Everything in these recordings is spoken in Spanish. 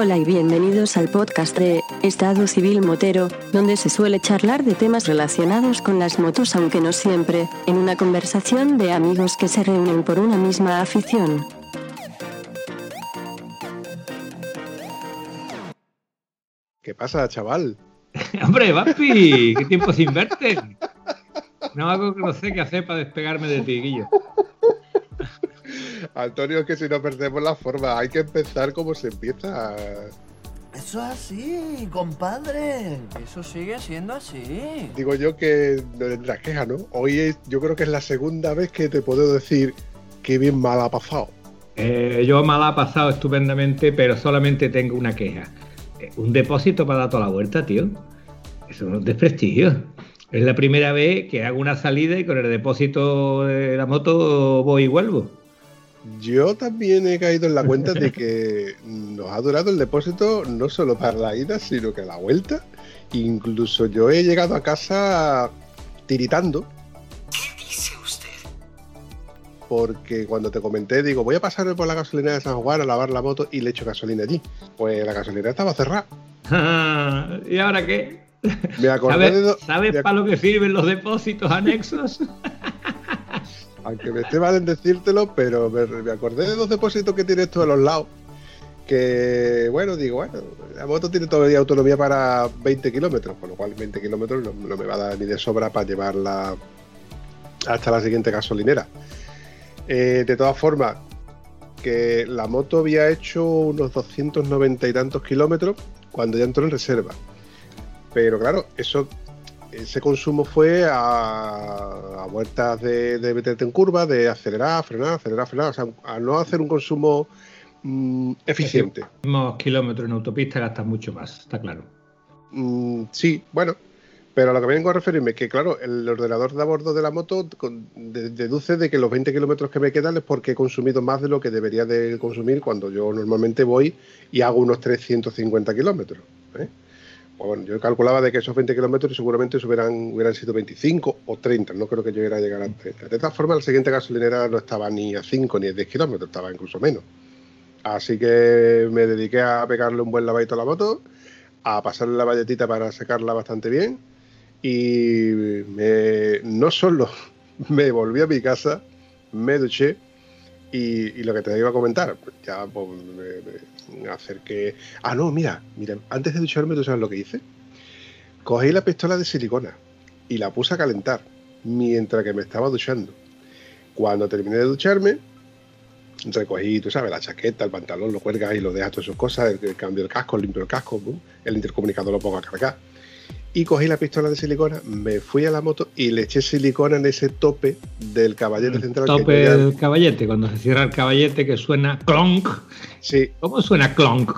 Hola y bienvenidos al podcast de Estado Civil Motero, donde se suele charlar de temas relacionados con las motos, aunque no siempre, en una conversación de amigos que se reúnen por una misma afición. ¿Qué pasa, chaval? Hombre, Vampi, qué tiempo sin verte. No hago que no sé qué hacer para despegarme de ti, Guillo. Antonio, que si no perdemos la forma, hay que empezar como se empieza. Eso es así, compadre. Eso sigue siendo así. Digo yo que no tendrás queja, ¿no? Hoy es, yo creo que es la segunda vez que te puedo decir que bien mal ha pasado. Eh, yo mal ha pasado estupendamente, pero solamente tengo una queja. Eh, un depósito para dar toda la vuelta, tío. Eso no es desprestigio. Es la primera vez que hago una salida y con el depósito de la moto voy y vuelvo. Yo también he caído en la cuenta de que nos ha durado el depósito no solo para la ida, sino que la vuelta. Incluso yo he llegado a casa tiritando. ¿Qué dice usted? Porque cuando te comenté, digo, voy a pasarme por la gasolinera de San Juan a lavar la moto y le echo gasolina allí. Pues la gasolinera estaba cerrada. ¿Y ahora qué? Me acordé ¿Sabes, de do- ¿sabes me ac- para lo que sirven los depósitos anexos? Aunque me esté mal en decírtelo, pero me, acordé de dos depósitos que tiene esto a los lados. Que, bueno, digo, bueno, la moto tiene todavía autonomía para 20 kilómetros, con lo cual 20 kilómetros no, no me va a dar ni de sobra para llevarla hasta la siguiente gasolinera. Eh, de todas formas, que la moto había hecho unos 290 y tantos kilómetros cuando ya entró en reserva. Pero claro, eso ese consumo fue a, a vueltas de, de meterte en curva, de acelerar, frenar, acelerar, frenar, o sea, a no hacer un consumo mm, eficiente. Unos kilómetros en autopista gastan mucho más, está claro. Mm, sí, bueno, pero a lo que vengo a referirme es que, claro, el ordenador de a bordo de la moto deduce de que los 20 kilómetros que me quedan es porque he consumido más de lo que debería de consumir cuando yo normalmente voy y hago unos 350 kilómetros. ¿eh? Pues bueno, yo calculaba de que esos 20 kilómetros seguramente hubieran, sido 25 o 30, no creo que yo a llegar a 30. De todas formas, la siguiente gasolinera no estaba ni a 5 ni a 10 kilómetros, estaba incluso menos. Así que me dediqué a pegarle un buen lavadito a la moto, a pasarle la valletita para secarla bastante bien y me- no solo me volví a mi casa, me duché y, lo que te iba a comentar, ya pues, me, me acerqué. Ah, no, mira, mira, antes de ducharme, ¿tú sabes lo que hice? Cogí la pistola de silicona y la puse a calentar mientras que me estaba duchando. Cuando terminé de ducharme, recogí, tú sabes, la chaqueta, el pantalón, lo cuelgas y lo dejas todas sus cosas, el, el cambio del casco, limpio el casco, el intercomunicador lo pongo a cargar. Y cogí la pistola de silicona, me fui a la moto y le eché silicona en ese tope del caballete central. que Tope yo ya- del caballete, cuando se cierra el caballete que suena clonk. Sí, ¿Cómo suena clonk?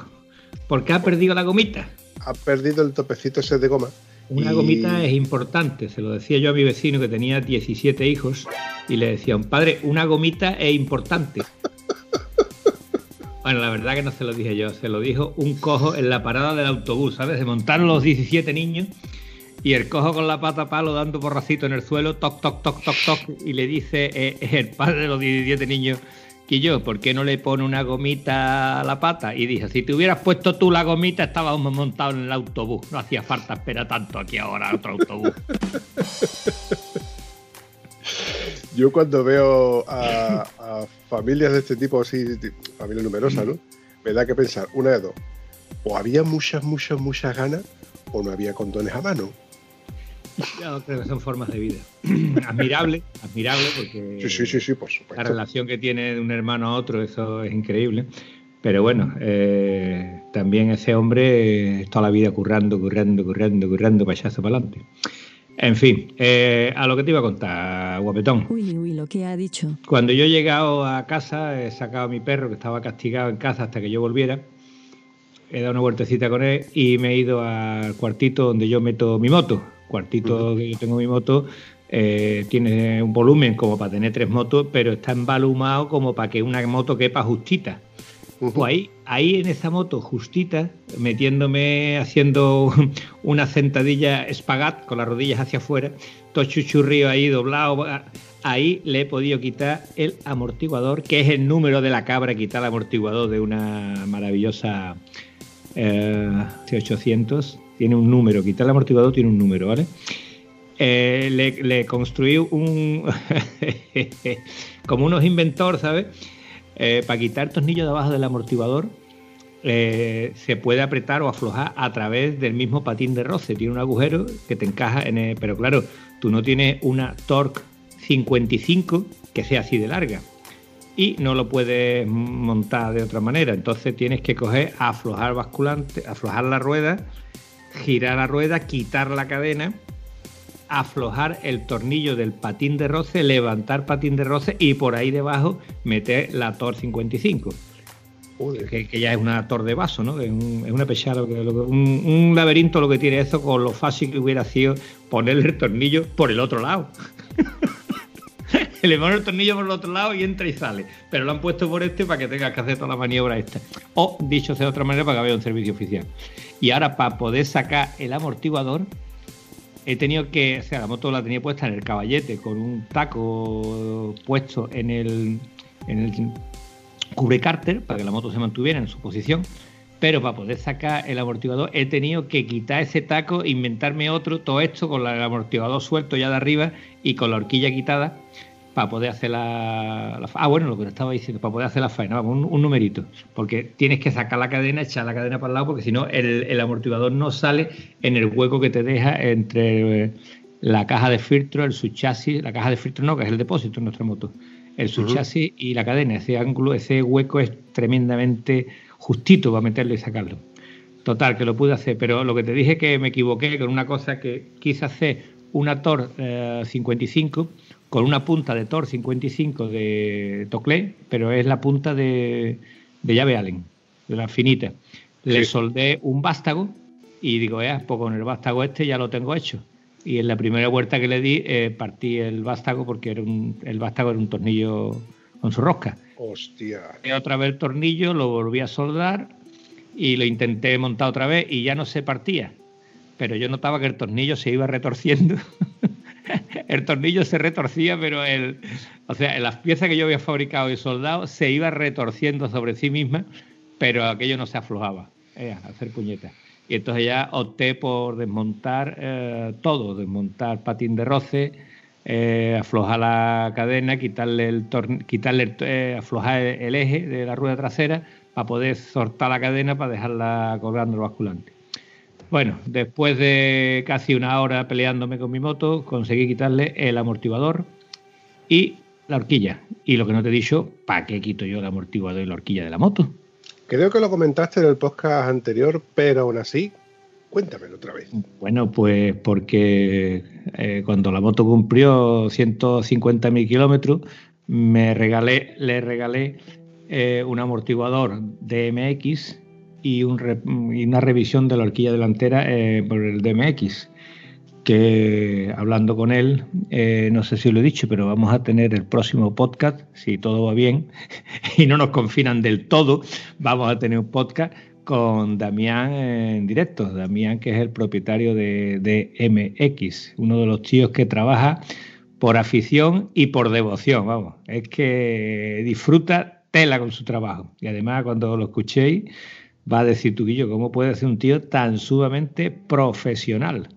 Porque ha perdido la gomita. ha perdido el topecito ese de goma. Una Y- gomita es importante, se lo decía yo a mi vecino que tenía 17 hijos y le decía, un padre, una gomita es importante. Bueno, la verdad que no se lo dije yo, se lo dijo un cojo en la parada del autobús, ¿sabes? Se montaron los 17 niños y el cojo con la pata palo dando porracito en el suelo, toc, toc, toc, toc, toc, y le dice eh, el padre de los 17 niños, que yo, ¿por qué no le pone una gomita a la pata? Y dije, si te hubieras puesto tú la gomita, estábamos montados en el autobús. No hacía falta esperar tanto aquí ahora otro autobús. Yo cuando veo a, a familias de este tipo, así, familias numerosas, ¿no? Me da que pensar, una de dos. O había muchas, muchas, muchas ganas, o no había condones a mano. Yo creo que son formas de vida. admirable, admirable, porque Sí, sí, sí, sí, por la relación que tiene de un hermano a otro, eso es increíble. Pero bueno, eh, también ese hombre eh, toda la vida currando, currando, currando, currando, payaso para adelante. En fin, eh, a lo que te iba a contar, guapetón. Uy, uy, lo que ha dicho. Cuando yo he llegado a casa, he sacado a mi perro que estaba castigado en casa hasta que yo volviera. He dado una vueltecita con él y me he ido al cuartito donde yo meto mi moto. Cuartito que yo tengo mi moto eh, tiene un volumen como para tener tres motos, pero está embalumado como para que una moto quepa justita. Pues ahí, ahí en esa moto justita, metiéndome, haciendo una sentadilla espagat con las rodillas hacia afuera, todo chuchurrío ahí doblado, ahí le he podido quitar el amortiguador, que es el número de la cabra, quitar el amortiguador de una maravillosa eh, 800, tiene un número, quitar el amortiguador tiene un número, ¿vale? Eh, le, construí un. como unos inventores, ¿sabes? Eh, para quitar tornillos de abajo del amortiguador, eh, se puede apretar o aflojar a través del mismo patín de roce. Tiene un agujero que te encaja en el. Pero claro, tú no tienes una Torque 55 que sea así de larga. Y no lo puedes montar de otra manera. Entonces tienes que coger, aflojar basculante, aflojar la rueda, girar la rueda, quitar la cadena aflojar el tornillo del patín de roce, levantar patín de roce y por ahí debajo meter la Tor 55. Que, ya es una tor de vaso, ¿no? Es, una pechada, un, un, laberinto lo que tiene eso con lo fácil que hubiera sido ponerle el tornillo por el otro lado. Le pone el tornillo por el otro lado y entra y sale. Pero lo han puesto por este para que tengas que hacer toda la maniobra esta. O, dicho de otra manera, para que vea un servicio oficial. Y ahora, para poder sacar el amortiguador, he tenido que, o sea, la moto la tenía puesta en el caballete con un taco puesto en el, en el cubrecárter para que la moto se mantuviera en su posición. Pero para poder sacar el amortiguador he tenido que quitar ese taco, inventarme otro, todo esto con el amortiguador suelto ya de arriba y con la horquilla quitada para poder hacer la, Ah, bueno, lo que estaba diciendo, para poder hacer la faena, vamos, un, numerito. Porque tienes que sacar la cadena, echar la cadena para el lado, porque si no, el, amortiguador no sale en el hueco que te deja entre eh, la caja de filtro, el subchasis, la caja de filtro no, que es el depósito en nuestra moto, el subchasis y la cadena. Ese ángulo, ese hueco es tremendamente justito para meterlo y sacarlo. Total, que lo pude hacer, pero lo que te dije que me equivoqué con una cosa que quise hacer una Tor 55 eh, con una punta de Tor 55 de Toclé, pero es la punta de, llave Allen, de la finita. Le soldé un vástago y digo, ya, pues con el vástago este ya lo tengo hecho. Y en la primera vuelta que le di, eh, partí el vástago porque era un, el vástago era un tornillo con su rosca. Hostia. Y otra vez el tornillo, lo volví a soldar y lo intenté montar otra vez y ya no se partía. Pero yo notaba que el tornillo se iba retorciendo el tornillo se retorcía, pero el, o sea, las piezas que yo había fabricado y soldado se iba retorciendo sobre sí misma, pero aquello no se aflojaba, eh, hacer puñetas. Y entonces ya opté por desmontar eh, todo, desmontar patín de roce, eh, aflojar la cadena, quitarle el quitarle aflojar el eje de la rueda trasera para poder soltar la cadena para dejarla colgando el basculante. Bueno, después de casi una hora peleándome con mi moto, conseguí quitarle el amortiguador y la horquilla. Y lo que no te he dicho, ¿para qué quito yo el amortiguador y la horquilla de la moto? Creo que lo comentaste en el podcast anterior, pero aún así, cuéntamelo otra vez. Bueno, pues porque eh, cuando la moto cumplió 150.000 kilómetros, me regalé, le regalé eh, un amortiguador DMX y, una revisión de la horquilla delantera eh, por el DMX. Que hablando con él, eh, no sé si lo he dicho, pero vamos a tener el próximo podcast, si todo va bien y no nos confinan del todo, vamos a tener un podcast con Damián en directo. Damián, que es el propietario de, de MX, uno de los tíos que trabaja por afición y por devoción, vamos. Es que disfruta tela con su trabajo. Y además, cuando lo escuchéis, va a decir tú, Guillo, ¿cómo puede ser un tío tan sumamente profesional?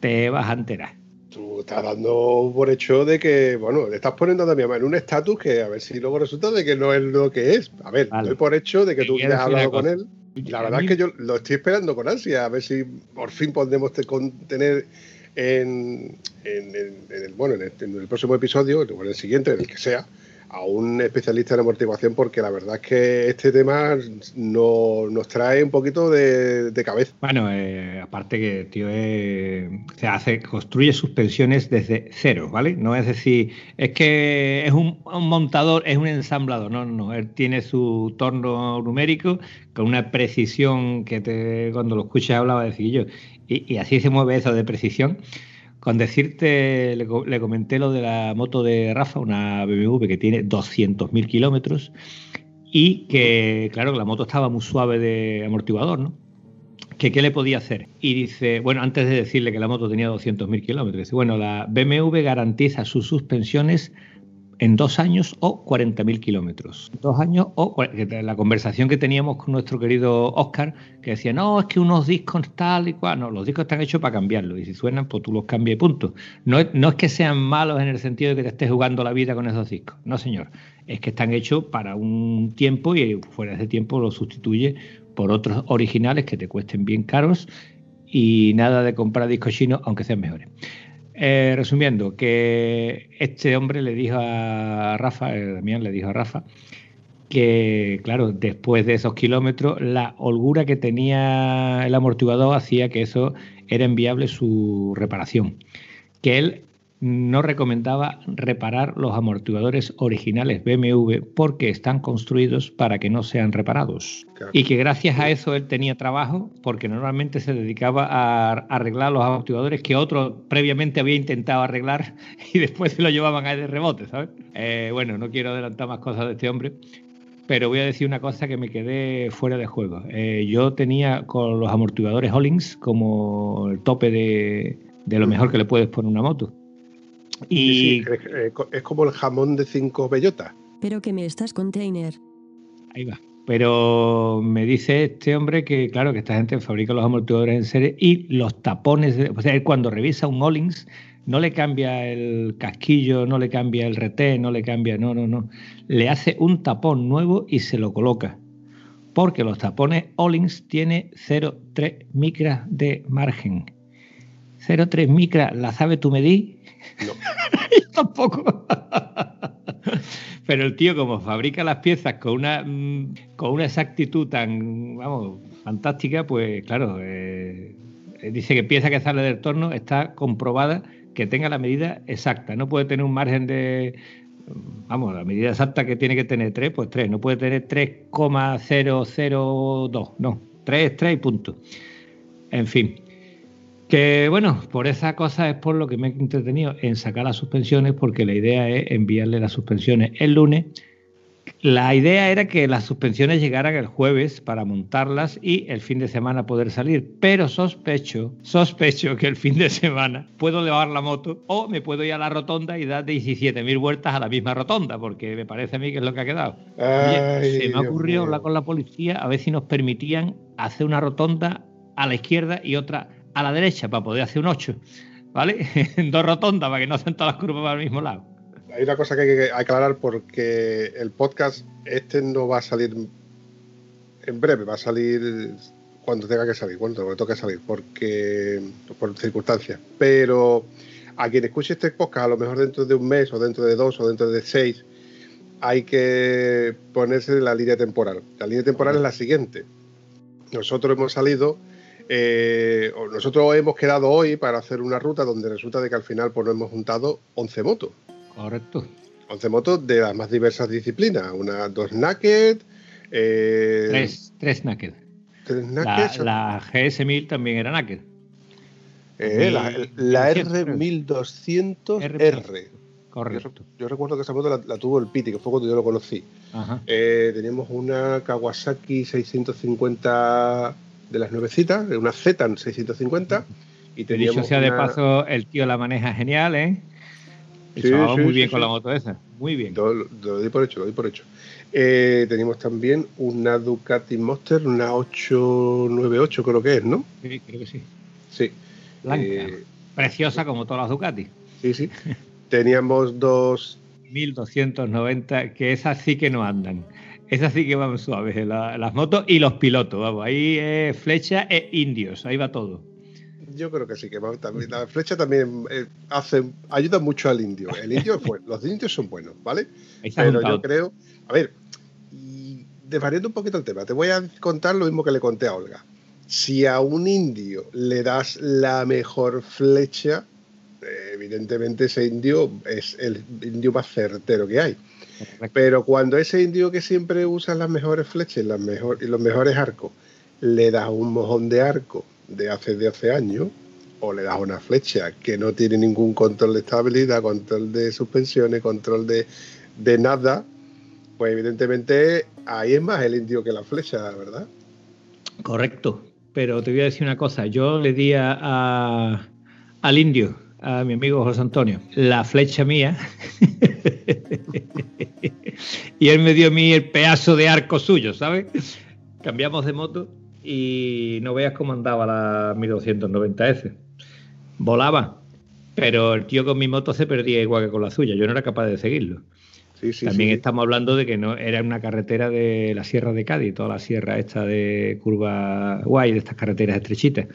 Te vas a enterar. Tú estás dando por hecho de que, bueno, le estás poniendo a mi mamá en un estatus que a ver si luego resulta de que no es lo que es. A ver, doy por hecho de que tú has hablado con él. La verdad es que yo lo estoy esperando con ansia, a ver si por fin podemos tener en, el, bueno, en el, próximo episodio, o en el siguiente, en el que sea, a un especialista en amortiguación porque la verdad es que este tema no, nos trae un poquito de, cabeza. Bueno, eh, aparte que tío se hace, construye suspensiones desde cero, ¿vale? No es decir, es que es un, montador, es un ensamblador, no, no, él tiene su torno numérico con una precisión que te, cuando lo escuchas hablaba de decir y, y así se mueve eso de precisión con decirte, le, comenté lo de la moto de Rafa, una BMW que tiene 200.000 kilómetros y que, claro, la moto estaba muy suave de amortiguador, ¿no? Que qué le podía hacer. Y dice, bueno, antes de decirle que la moto tenía 200.000 kilómetros, dice, bueno, la BMW garantiza sus suspensiones en dos años o 40.000 kilómetros. Dos años o la conversación que teníamos con nuestro querido Oscar, que decía, no, es que unos discos tal y cual, no, los discos están hechos para cambiarlos y si suenan, pues tú los cambias y punto. No, no es que sean malos en el sentido de que te estés jugando la vida con esos discos, no señor, es que están hechos para un tiempo y fuera de ese tiempo los sustituye por otros originales que te cuesten bien caros y nada de comprar discos chinos aunque sean mejores. Eh, resumiendo, que este hombre le dijo a Rafa, Damián le dijo a Rafa, que claro, después de esos kilómetros, la holgura que tenía el amortiguador hacía que eso era enviable su reparación. Que él no recomendaba reparar los amortiguadores originales BMW porque están construidos para que no sean reparados. Y que gracias a eso él tenía trabajo porque normalmente se dedicaba a arreglar los amortiguadores que otro previamente había intentado arreglar y después se lo llevaban a de rebote, ¿sabes? Eh, bueno, no quiero adelantar más cosas de este hombre, pero voy a decir una cosa que me quedé fuera de juego. Eh, yo tenía con los amortiguadores Hollings como el tope de, de lo mejor que le puedes poner una moto. Y eh, es, como el jamón de cinco bellotas. Pero que me estás container. Ahí va. Pero me dice este hombre que, claro, que esta gente fabrica los amortiguadores en serie y los tapones, o sea, él cuando revisa un Ollings no le cambia el casquillo, no le cambia el reté, no le cambia, no, no, no. Le hace un tapón nuevo y se lo coloca. Porque los tapones Ollings tiene 0,3 micras de margen. 0,3 micras, ¿la sabe tú medir? No. tampoco. Pero el tío, como fabrica las piezas con una, mm, con una exactitud tan, vamos, fantástica, pues claro, eh, dice que pieza que sale del torno está comprobada que tenga la medida exacta. No puede tener un margen de, vamos, la medida exacta que tiene que tener 3, pues 3. No puede tener 3,002, no, 3 3 y punto. En fin. Que bueno, por esa cosa es por lo que me he entretenido en sacar las suspensiones, porque la idea es enviarle las suspensiones el lunes. La idea era que las suspensiones llegaran el jueves para montarlas y el fin de semana poder salir, pero sospecho, sospecho que el fin de semana puedo llevar la moto o me puedo ir a la rotonda y dar 17.000 vueltas a la misma rotonda, porque me parece a mí que es lo que ha quedado. se me ha ocurrido hablar con la policía a ver si nos permitían hacer una rotonda a la izquierda y otra a la derecha para poder hacer un 8, ¿vale? En dos rotondas para que no sean todas las curvas para el mismo lado. Hay una cosa que hay que aclarar porque el podcast este no va a salir en breve, va a salir cuando tenga que salir, cuando me toque salir, porque por circunstancias. Pero a quien escuche este podcast, a lo mejor dentro de un mes, o dentro de dos, o dentro de seis, hay que ponerse la línea temporal. La línea temporal es la siguiente. Nosotros hemos salido eh, nosotros hemos quedado hoy para hacer una ruta donde resulta de que al final pues, nos hemos juntado 11 motos. Correcto. 11 motos de las más diversas disciplinas. Una, dos naked. Eh, tres, tres naked. Tres naked. La, GS1000 también era naked. Eh, la, R1200R. Correcto. Yo, recuerdo que esa moto la, tuvo el Piti, que fue cuando yo lo conocí. teníamos una Kawasaki 650 de las nuevecitas, una Z 650. Y teníamos Dicho sea de paso, el tío la maneja genial, ¿eh? Sí, muy bien con la moto esa, muy bien. Lo, lo, doy por hecho, lo doy por hecho. Eh, tenemos también una Ducati Monster, una 898 creo que es, ¿no? Sí, creo que sí. Sí. Blanca. Eh, Preciosa como todas las Ducati. Sí, sí. Teníamos dos... 1290, que esas sí que no andan. Es así que van suaves las motos y los pilotos, vamos. Ahí es flecha e indios, ahí va todo. Yo creo que sí, que también, la flecha también eh, hace, ayuda mucho al indio. El indio es bueno, los indios son buenos, ¿vale? Pero yo creo, a ver, y desvariando un poquito el tema, te voy a contar lo mismo que le conté a Olga. Si a un indio le das la mejor flecha, eh, evidentemente ese indio es el indio más certero que hay. Pero cuando ese indio que siempre usa las mejores flechas las mejor, y los mejores arcos, le das un mojón de arco de hace, de hace años, o le das una flecha que no tiene ningún control de estabilidad, control de suspensiones, control de, de nada, pues evidentemente ahí es más el indio que la flecha, ¿verdad? Correcto, pero te voy a decir una cosa, yo le di a, al indio, a mi amigo José Antonio, la flecha mía y él me dio a mí el pedazo de arco suyo, ¿sabes? Cambiamos de moto y no veas cómo andaba la 1290S. Volaba, pero el tío con mi moto se perdía igual que con la suya. Yo no era capaz de seguirlo. También estamos hablando de que no era una carretera de la Sierra de Cádiz, toda la sierra esta de curva guay, de estas carreteras estrechitas.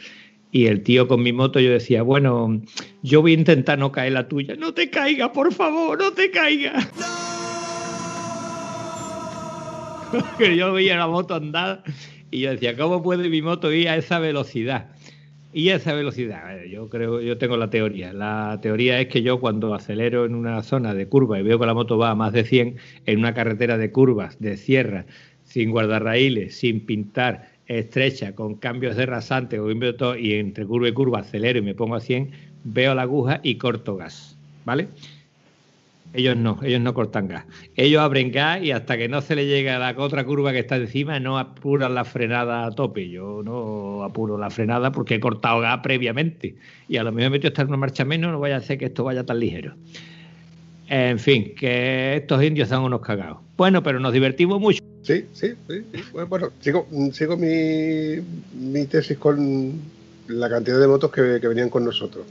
Y el tío con mi moto, yo decía, bueno, yo voy a intentar no caer la tuya. No te caiga, por favor, no te caiga. yo veía la moto andar y yo decía, ¿cómo puede mi moto ir a esa velocidad? Y esa velocidad, yo creo, yo tengo la teoría. La teoría es que yo cuando acelero en una zona de curva y veo que la moto va a más de 100 en una carretera de curvas, de sierra, sin guardarraíles, sin pintar, estrecha, con cambios de rasante y entre curva y curva acelero y me pongo a 100, veo la aguja y corto gas, ¿vale? Ellos no, ellos no cortan gas. Ellos abren gas y hasta que no se le llega a la otra curva que está encima, no apuran la frenada a tope. Yo no apuro la frenada porque he cortado gas previamente. Y a lo mejor me meto a estar en una marcha menos, no vaya a hacer que esto vaya tan ligero. En fin, que estos indios son unos cagados. Bueno, pero nos divertimos mucho. Sí, sí, sí. Bueno, sigo, sigo mi, mi, tesis con la cantidad de motos que venían con nosotros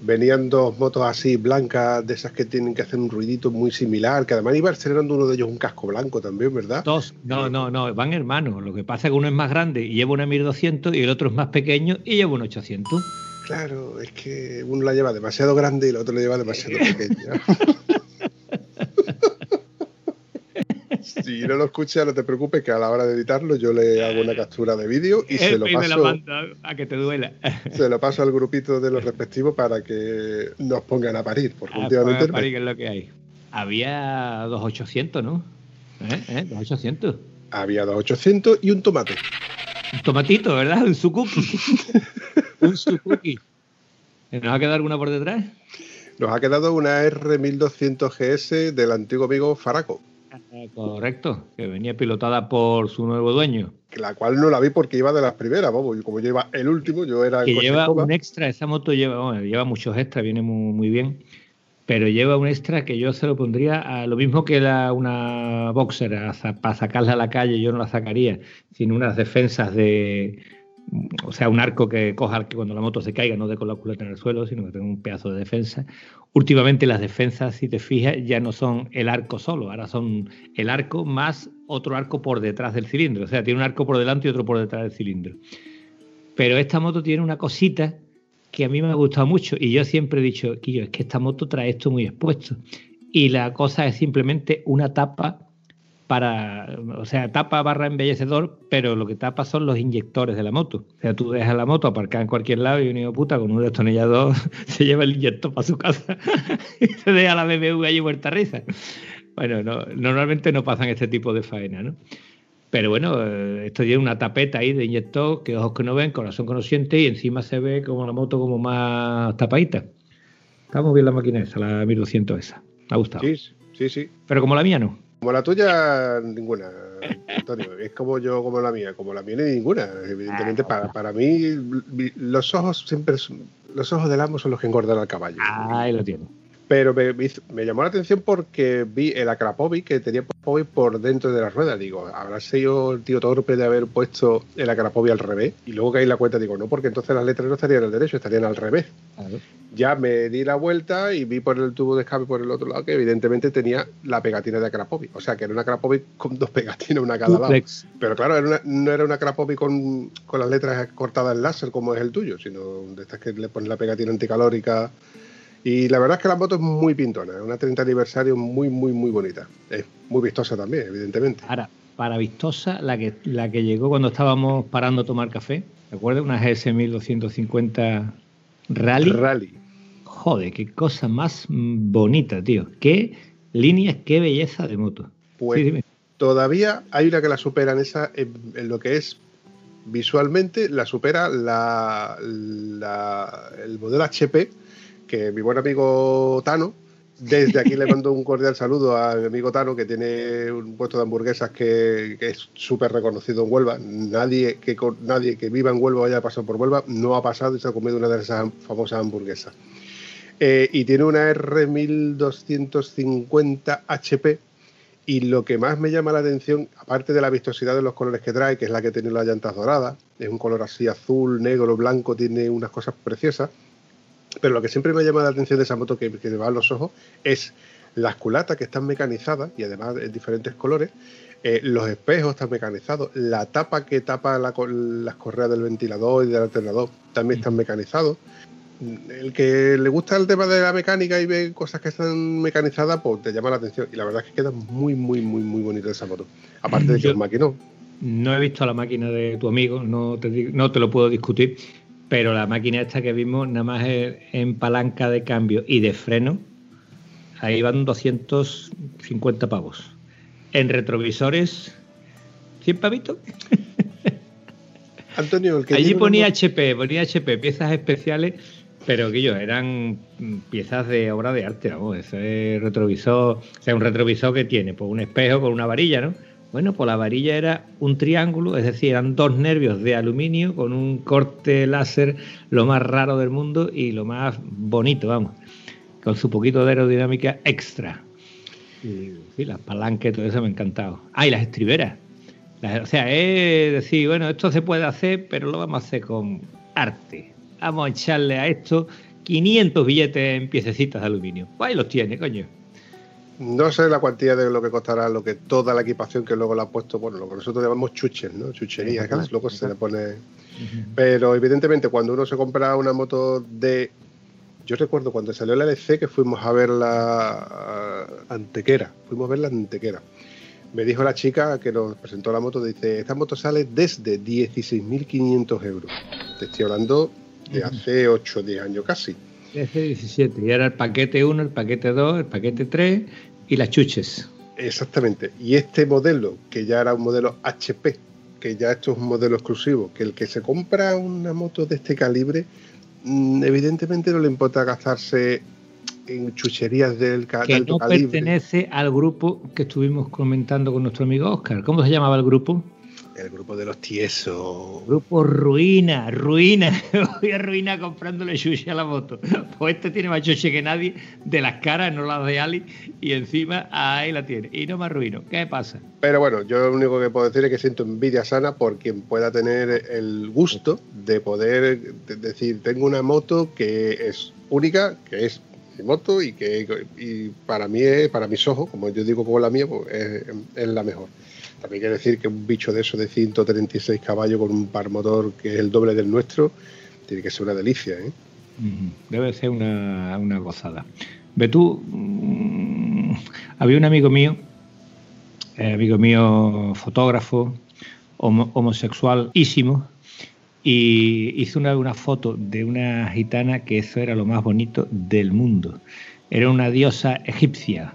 venían dos motos así blancas, de esas que tienen que hacer un ruidito muy similar, que además iba acelerando uno de ellos un casco blanco también, ¿verdad? Dos, no, no, no, van hermanos. Lo que pasa es que uno es más grande y lleva una 1200 y el otro es más pequeño y lleva un 800. Claro, es que uno la lleva demasiado grande y el otro la lleva demasiado pequeña. Si no lo escuchas, no te preocupes, que a la hora de editarlo yo le hago una captura de vídeo y se lo paso. a que te duela. se lo paso al grupito de los respectivos para que nos pongan a parir, porque ah, últimamente. A parir, que es lo que hay. Había 2800, ¿no? ¿Eh? ¿Eh? 2800. Había 2800 y un tomate. Un tomatito, ¿verdad? Un sukuki. un sukuki. ¿Nos ha quedado alguna por detrás? Nos ha quedado una R1200 GS del antiguo amigo Faraco. Correcto, que venía pilotada por su nuevo dueño. La cual no la vi porque iba de las primeras, vamos, como yo iba el último, yo era el Que lleva un extra, esa moto lleva, lleva muchos extras, viene muy, bien, pero lleva un extra que yo se lo pondría a lo mismo que la, una boxer, para sacarla a la calle yo no la sacaría, sin unas defensas de, o sea, un arco que coja que cuando la moto se caiga no de con la culeta en el suelo, sino que tenga un pedazo de defensa. Últimamente las defensas, si te fijas, ya no son el arco solo, ahora son el arco más otro arco por detrás del cilindro. O sea, tiene un arco por delante y otro por detrás del cilindro. Pero esta moto tiene una cosita que a mí me ha gustado mucho y yo siempre he dicho, Quillo, es que esta moto trae esto muy expuesto. Y la cosa es simplemente una tapa para, o sea, tapa barra embellecedor, pero lo que tapa son los inyectores de la moto. O sea, tú dejas la moto aparcada en cualquier lado y un hijo puta con un destornillador se lleva el inyector para su casa y se deja la BMW allí muerta risa. Bueno, no, normalmente no pasan este tipo de faena, ¿no? Pero bueno, eh, esto tiene una tapeta ahí de inyector que ojos que no ven, corazón que no siente y encima se ve como la moto como más tapadita. Está muy bien la máquina esa, la 1200 esa. Me ha gustado. Sí, sí, sí. Pero como la mía no. Como la tuya, ninguna, Antonio. Es como yo, como la mía. Como la mía, ni ninguna. Evidentemente, ah, para, para mí, los ojos siempre los ojos del amo son los que engordan al caballo. Ah, ahí lo tiene. Pero me, llamó la atención porque vi el Akrapovic que tenía por dentro de la rueda. Digo, ¿habrá sido el tío torpe de haber puesto el Akrapovic al revés? Y luego caí en la cuenta, digo, no, porque entonces las letras no estarían al derecho, estarían al revés. Ya me di la vuelta y vi por el tubo de escape por el otro lado que evidentemente tenía la pegatina de Akrapovic. O sea, que era una Akrapovic con dos pegatinas, una a cada lado. Pero claro, no era una Akrapovic con, con las letras cortadas en láser como es el tuyo, sino de estas que le pones la pegatina anticalórica y la verdad es que la moto es muy pintona, una 30 aniversario muy, muy, muy bonita. Es muy vistosa también, evidentemente. Ahora, para vistosa, la que, la que llegó cuando estábamos parando a tomar café, ¿te acuerdas? Una GS 1250 Rally. Rally. Joder, qué cosa más bonita, tío. Qué líneas, qué belleza de moto. Pues todavía hay una que la supera en esa, en, lo que es visualmente, la supera la, la, el modelo HP que mi buen amigo Tano, desde aquí le mando un cordial saludo a mi amigo Tano, que tiene un puesto de hamburguesas que, es súper reconocido en Huelva. Nadie que, nadie que viva en Huelva o haya pasado por Huelva no ha pasado y se ha comido una de esas famosas hamburguesas. Eh, y tiene una R1250 HP Y lo que más me llama la atención, aparte de la vistosidad de los colores que trae, que es la que tiene las llantas doradas, es un color así azul, negro, blanco, tiene unas cosas preciosas. Pero lo que siempre me llama la atención de esa moto que, que me va a los ojos es las culatas que están mecanizadas y además en diferentes colores, eh, los espejos están mecanizados, la tapa que tapa las correas del ventilador y del alternador también están mecanizados el que le gusta el tema de la mecánica y ve cosas que están mecanizadas, pues te llama la atención. Y la verdad es que queda muy, muy, muy, muy bonita esa moto. Aparte de que es maquinón. No he visto la máquina de tu amigo, no te, no te lo puedo discutir, pero la máquina esta que vimos, nada más en palanca de cambio y de freno, ahí van 250 pavos. En retrovisores, 100 pavitos. Antonio, el que Allí ponía HP, ponía HP, piezas especiales pero que yo eran piezas de obra de arte, vamos, ese retrovisor, o sea, un retrovisor que tiene pues un espejo con una varilla, ¿no? Bueno, pues la varilla era un triángulo, es decir, eran dos nervios de aluminio con un corte láser lo más raro del mundo y lo más bonito, vamos, con su poquito de aerodinámica extra. Y sí, las palancas y todo eso me ha encantado. Ah, y las estriberas. o sea, es decir, bueno, esto se puede hacer, pero lo vamos a hacer con arte vamos a echarle a esto 500 billetes en piececitas de aluminio. Pues ahí los tiene, coño. No sé la cuantía de lo que costará lo que toda la equipación que luego le ha puesto, bueno, lo que nosotros llamamos chuches, ¿no? Chucherías, que luego se le pone. Pero evidentemente cuando uno se compra una moto de. Yo recuerdo cuando salió la LC que fuimos a ver la Antequera, fuimos a ver la Antequera. Me dijo la chica que nos presentó la moto, dice, esta moto sale desde 16.500 euros. Te estoy hablando de hace 8 o 10 años casi. Hace 17. Y era el paquete 1, el paquete 2, el paquete 3 y las chuches. Exactamente. Y este modelo, que ya era un modelo HP, que ya esto es un modelo exclusivo, que el que se compra una moto de este calibre, mm, evidentemente no le importa gastarse en chucherías del, que no pertenece al grupo que estuvimos comentando con nuestro amigo Oscar. ¿Cómo se llamaba el grupo? El grupo de los tiesos. Grupo Ruina, Ruina. Voy a Ruina comprándole sushi a la moto. Pues este tiene más chuche que nadie, de las caras, no las de Ali, y encima ahí la tiene. Y no me arruino. ¿Qué pasa? Pero bueno, yo lo único que puedo decir es que siento envidia sana por quien pueda tener el gusto de poder decir, tengo una moto que es única, que es mi moto y que y para mí, es, para mis ojos, como yo digo como la mía, pues es la mejor. También quiere decir que un bicho de eso de 136 caballos con un par motor que es el doble del nuestro, tiene que ser una delicia. ¿eh? Debe ser una, gozada. Ve tú, mm, había un amigo mío, eh, amigo mío fotógrafo, homosexualísimo, y hizo una, una foto de una gitana que eso era lo más bonito del mundo. Era una diosa egipcia,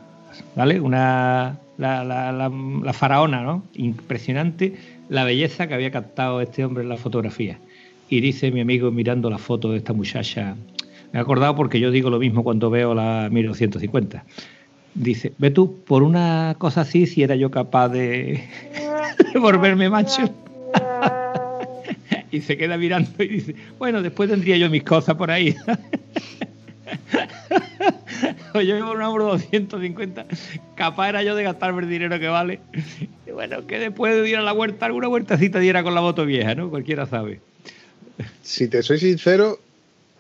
¿vale? Una la, faraona, ¿no? Impresionante la belleza que había captado este hombre en la fotografía. Y dice mi amigo mirando la foto de esta muchacha, me he acordado porque yo digo lo mismo cuando veo la 1250. Dice, ve tú, por una cosa así, si era yo capaz de, volverme macho. y se queda mirando y dice, bueno, después tendría yo mis cosas por ahí. yo vivo una Euro 250, capaz era yo de gastarme el dinero que vale. Y bueno, que después de ir a la huerta, alguna huertecita diera con la moto vieja, ¿no? Cualquiera sabe. Si te soy sincero,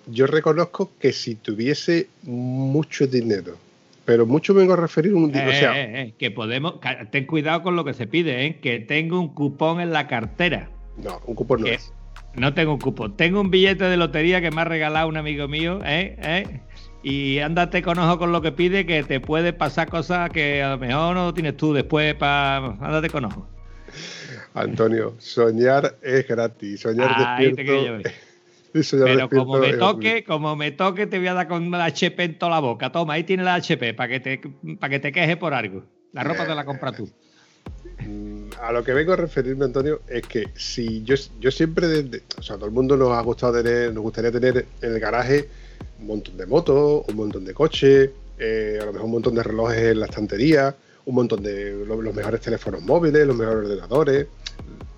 yo reconozco que si tuviese mucho dinero, pero mucho vengo a referir un dinero. Eh, eh, eh, que podemos, ten cuidado con lo que se pide, ¿eh? que tengo un cupón en la cartera. No, un cupón no es. No tengo un cupón, tengo un billete de lotería que me ha regalado un amigo mío, ¿eh? ¿eh? y ándate con ojo con lo que pide, que te puede pasar cosas que a lo mejor no tienes tú después para. Ándate con ojo. Antonio, soñar es gratis. Soñar Ahí despierto. Pero como me toque, como me toque, te voy a dar con la HP en toda la boca. Toma, ahí tiene la HP para que te, para que te quejes por algo. La ropa te la compras tú. Mm, a lo que vengo a referirme, Antonio, es que si yo, yo siempre, o sea, todo el mundo nos ha gustado tener, nos gustaría tener en el garaje un montón de motos, un montón de coches, eh, a lo mejor un montón de relojes en la estantería, un montón de los mejores teléfonos móviles, los mejores ordenadores,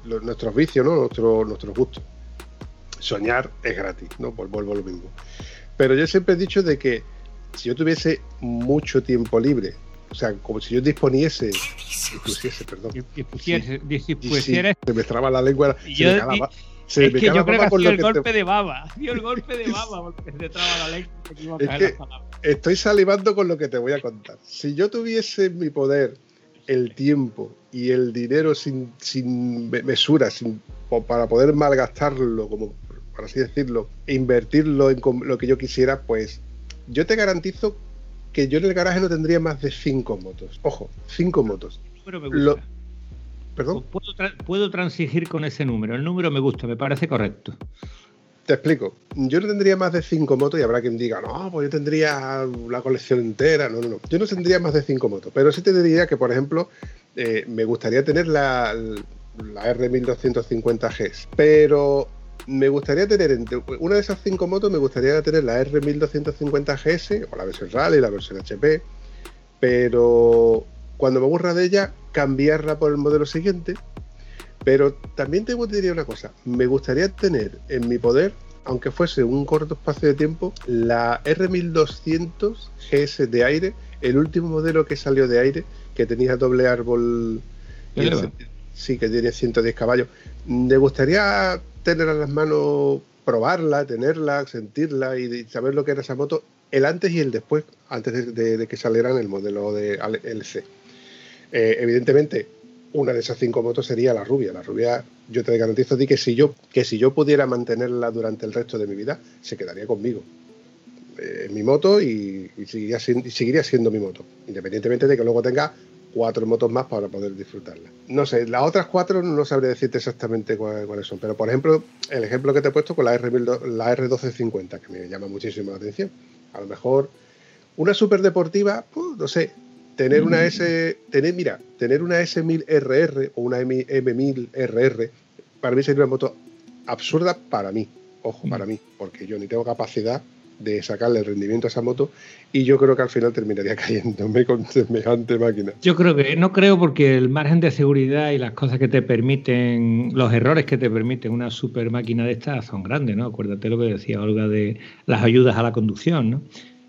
nuestros vicios, ¿no? Nuestro, nuestros gustos. Soñar es gratis, ¿no? Vuelvo a lo mismo. Pero yo siempre he dicho de que si yo tuviese mucho tiempo libre, o sea, como si yo disponiese, dispusiese, perdón. Dispusiese, Sí, dispusieras. se me traba la lengua. Y se yo me di- se es que yo creo que el te- golpe de baba. Sido el golpe de baba porque se traba la equivocas Es que-. Estoy salivando con lo que te voy a contar. Si yo tuviese en mi poder el tiempo y el dinero sin, sin me- mesura, sin, para poder malgastarlo, como por así decirlo, e invertirlo en lo que yo quisiera, pues yo te garantizo que yo en el garaje no tendría más de cinco motos. Ojo, cinco motos. Número me Lo- Puedo, tra- puedo transigir con ese número. El número me gusta, me parece correcto. te explico. Yo no tendría más de cinco motos y habrá quien diga, no, pues yo tendría la colección entera. No, no, no. Yo no tendría más de cinco motos, pero sí te diría que, por ejemplo, eh, me gustaría tener la, la R1250G, pero me gustaría tener, entre una de esas cinco motos, me gustaría tener la R1250GS o la versión Rally, la versión HP, pero cuando me aburra de ella, cambiarla por el modelo siguiente. Pero también te diría una cosa, me gustaría tener en mi poder, aunque fuese un corto espacio de tiempo, la R1200 GS de aire, el último modelo que salió de aire, que tenía doble árbol, y el- Eleva. sí, que tiene 110 caballos. Me gustaría tener a las manos, probarla, tenerla, sentirla y saber lo que era esa moto, el antes y el después, antes de, de- de que salieran el modelo de LC. Eh, evidentemente, una de esas cinco motos sería la rubia. La rubia, yo te garantizo ti que si yo, que si yo pudiera mantenerla durante el resto de mi vida, se quedaría conmigo. Eh, en mi moto y, seguiría, siendo, mi moto, independientemente de que luego tenga cuatro motos más para poder disfrutarla. No sé, las otras cuatro no sabré decirte exactamente cuál- cuáles son, pero por ejemplo, el ejemplo que te he puesto con la, R, la R1250, que me llama muchísimo la atención. A lo mejor una super deportiva, pues, no sé, tener una S, tener, mira, tener una S1000RR o una M- M1000RR, para mí sería una moto absurda para mí, ojo, para mí, porque yo ni tengo capacidad de sacarle el rendimiento a esa moto y yo creo que al final terminaría cayéndome con semejante máquina. Yo creo que no creo porque el margen de seguridad y las cosas que te permiten, los errores que te permiten una super máquina de estas son grandes, ¿no? Acuérdate lo que decía Olga de las ayudas a la conducción, ¿no?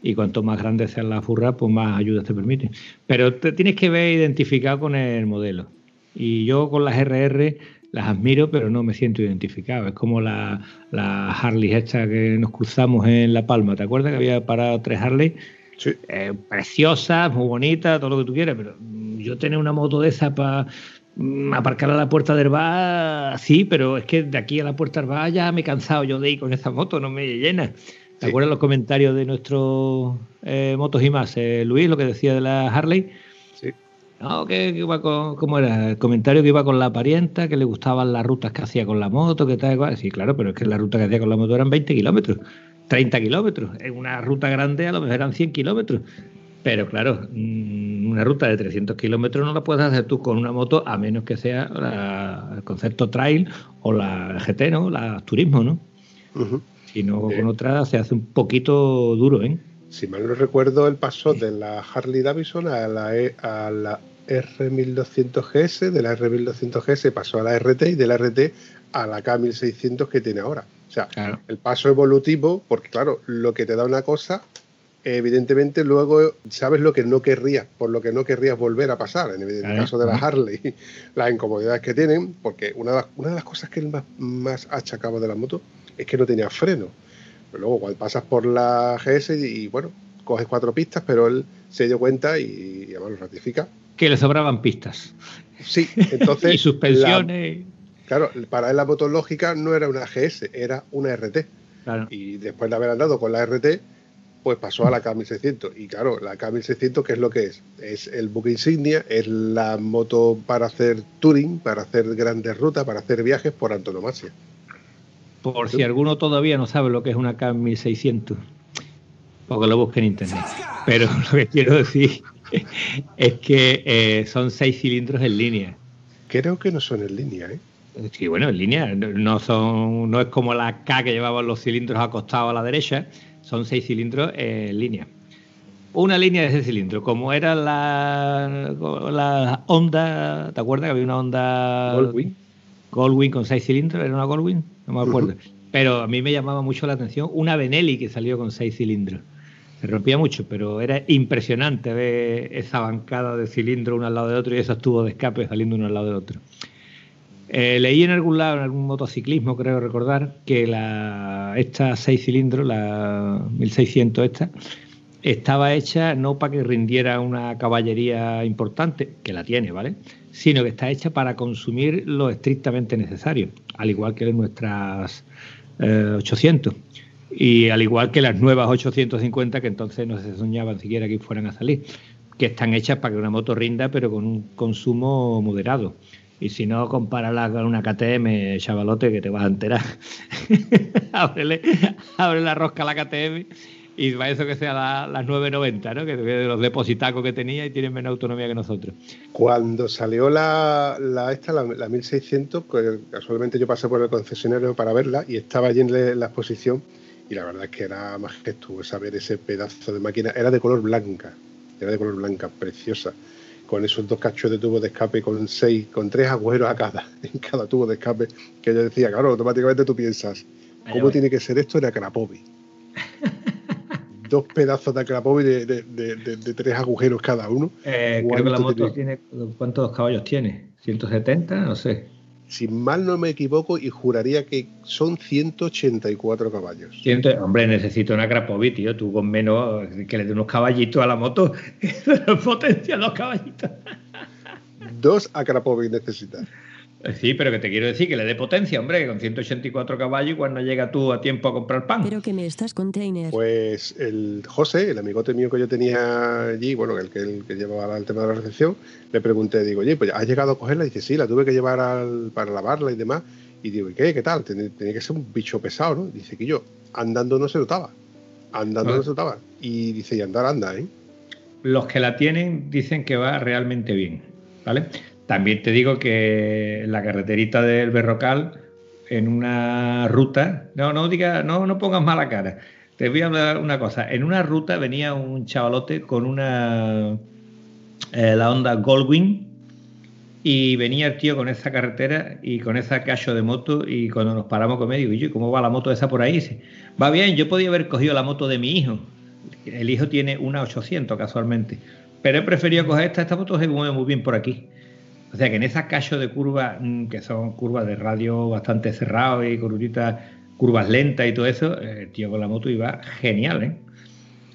Y cuanto más grande sea la furra, pues más ayudas te permiten. Pero te tienes que ver identificado con el modelo. Y yo con las RR las admiro, pero no me siento identificado. Es como la, la Harley esta que nos cruzamos en La Palma. ¿Te acuerdas que había parado tres Harley? Sí. eh, preciosas, muy bonitas, todo lo que tú quieras, pero yo tener una moto de esa para aparcar a la puerta del bar, sí, pero es que de aquí a la puerta del bar ya me he cansado yo de ir con esa moto, no me llena. ¿Te Sí. acuerdas los comentarios de nuestros eh, motos y más? Eh, Luis, lo que decía de la Harley. Sí. No, que, que iba con, ¿cómo era? El comentario que iba con la parienta, que le gustaban las rutas que hacía con la moto, que tal, cual. Sí, claro, pero es que la ruta que hacía con la moto eran 20 kilómetros, 30 kilómetros. En una ruta grande a lo mejor eran 100 kilómetros. Pero claro, mm, una ruta de 300 kilómetros no la puedes hacer tú con una moto a menos que sea la- el concepto trail o la GT, ¿no? La turismo, ¿no? Si no, Eh. con otra se hace un poquito duro, ¿eh? Si mal no recuerdo, el paso de la Harley Davidson a la, E- a la R1200GS, de la R1200GS pasó a la RT y de la RT a la K1600 que tiene ahora. O sea, Claro. el paso evolutivo, porque claro, lo que te da una cosa, evidentemente luego sabes lo que no querrías, por lo que no querrías volver a pasar. En el Claro. caso de la. Harley, las incomodidades que tienen, porque una de las, una de las cosas que él más, más achacaba de la moto es que no tenía freno. Pero luego cuando pasas por la GS y, y, bueno, coges cuatro pistas, pero él se dio cuenta y, y además lo ratifica. Que le sobraban pistas. Sí, entonces... y suspensiones. la- claro, para él la moto lógica no era una GS, era una RT. Claro. Y después de haber andado con la RT, pues pasó a la K1600. Y claro, la K1600, ¿qué es lo que es? Es el buque insignia, es la moto para hacer touring, para hacer grandes rutas, para hacer viajes por antonomasia. Por si alguno todavía no sabe lo que es una K1600, porque lo busque en internet. Pero lo que quiero decir es que eh, son seis cilindros en línea. Creo que no son en línea, ¿eh? Sí, bueno, en línea. No- son, no es como la K que llevaban los cilindros acostados a la derecha, son seis cilindros en línea. Una línea de ese cilindro, como era la, la Honda, ¿te acuerdas que había una Honda Goldwing. Goldwing con seis cilindros? ¿Era una Goldwing? No me acuerdo. Pero a mí me llamaba mucho la atención una Benelli que salió con seis cilindros. Se rompía mucho, pero era impresionante ver esa bancada de cilindro uno al lado de otro y esos tubos de escape saliendo uno al lado del otro. Eh, leí en algún lado, en algún motociclismo, creo recordar, que la, esta 6 cilindros, la 1600 esta, estaba hecha no para que rindiera una caballería importante, que la tiene, ¿vale? Sino que está hecha para consumir lo estrictamente necesario, al igual que nuestras 800. Eh, y al igual que las nuevas 850, que entonces no se soñaban siquiera que fueran a salir, que están hechas para que una moto rinda, pero con un consumo moderado. Y si no, compárala con una KTM, chavalote, que te vas a enterar. ábrele, abre la rosca a la KTM y para eso que sea las 990, ¿no? Que de los depositacos que tenía y tienen menos autonomía que nosotros. Cuando salió la, la esta, la, 1600, pues, casualmente yo pasé por el concesionario para verla y estaba allí en la exposición y la verdad es que era majestuosa ver ese pedazo de máquina. Era de color blanca, era de color blanca, preciosa con esos dos cachos de tubo de escape con seis, con tres agujeros a cada, en cada tubo de escape, que yo decía, claro, automáticamente tú piensas, ¿cómo tiene que ser esto en Akrapovi? dos pedazos de Akrapovi de, tres agujeros cada uno. Eh, creo que la moto tiene... ¿cuántos caballos tiene? ¿170? No sé si mal no me equivoco, y juraría que son 184 caballos. hombre, necesito una Krapovi, tío. Tú con menos que le dé unos caballitos a la moto, potencia dos caballitos. Dos a Krapovi necesitas. Sí, pero que te quiero decir que le dé potencia, hombre, que con 184 caballos y cuando llega tú a tiempo a comprar pan. Pero que me estás container. Pues el José, el amigote mío que yo tenía allí, bueno, el que, el que llevaba el tema de la recepción, le pregunté, digo, oye, pues ¿has llegado a cogerla? Y dice, sí, la tuve que llevar para lavarla y demás. Y digo, ¿y qué? ¿Qué tal? Tenía, que ser un bicho pesado, ¿no? Dice que yo, andando no se notaba. Andando no se notaba. Y dice, y andar anda, ¿eh? Los que la tienen dicen que va realmente bien, ¿vale? También te digo que la carreterita del Berrocal, en una ruta, no, no diga, no, no pongas mala cara. Te voy a hablar una cosa. En una ruta venía un chavalote con una eh, la Honda Goldwing y venía el tío con esa carretera y con esa cacho de moto y cuando nos paramos con medio, digo, ¿cómo va la moto esa por ahí? Dice, va bien, yo podía haber cogido la moto de mi hijo. El hijo tiene una 800 casualmente, pero he preferido coger esta, esta moto se mueve muy bien por aquí. O sea que en esas cachos de curvas, mm, que son curvas de radio bastante cerrados y curvitas, curvas lentas y todo eso, el eh, tío con la moto iba genial, ¿eh?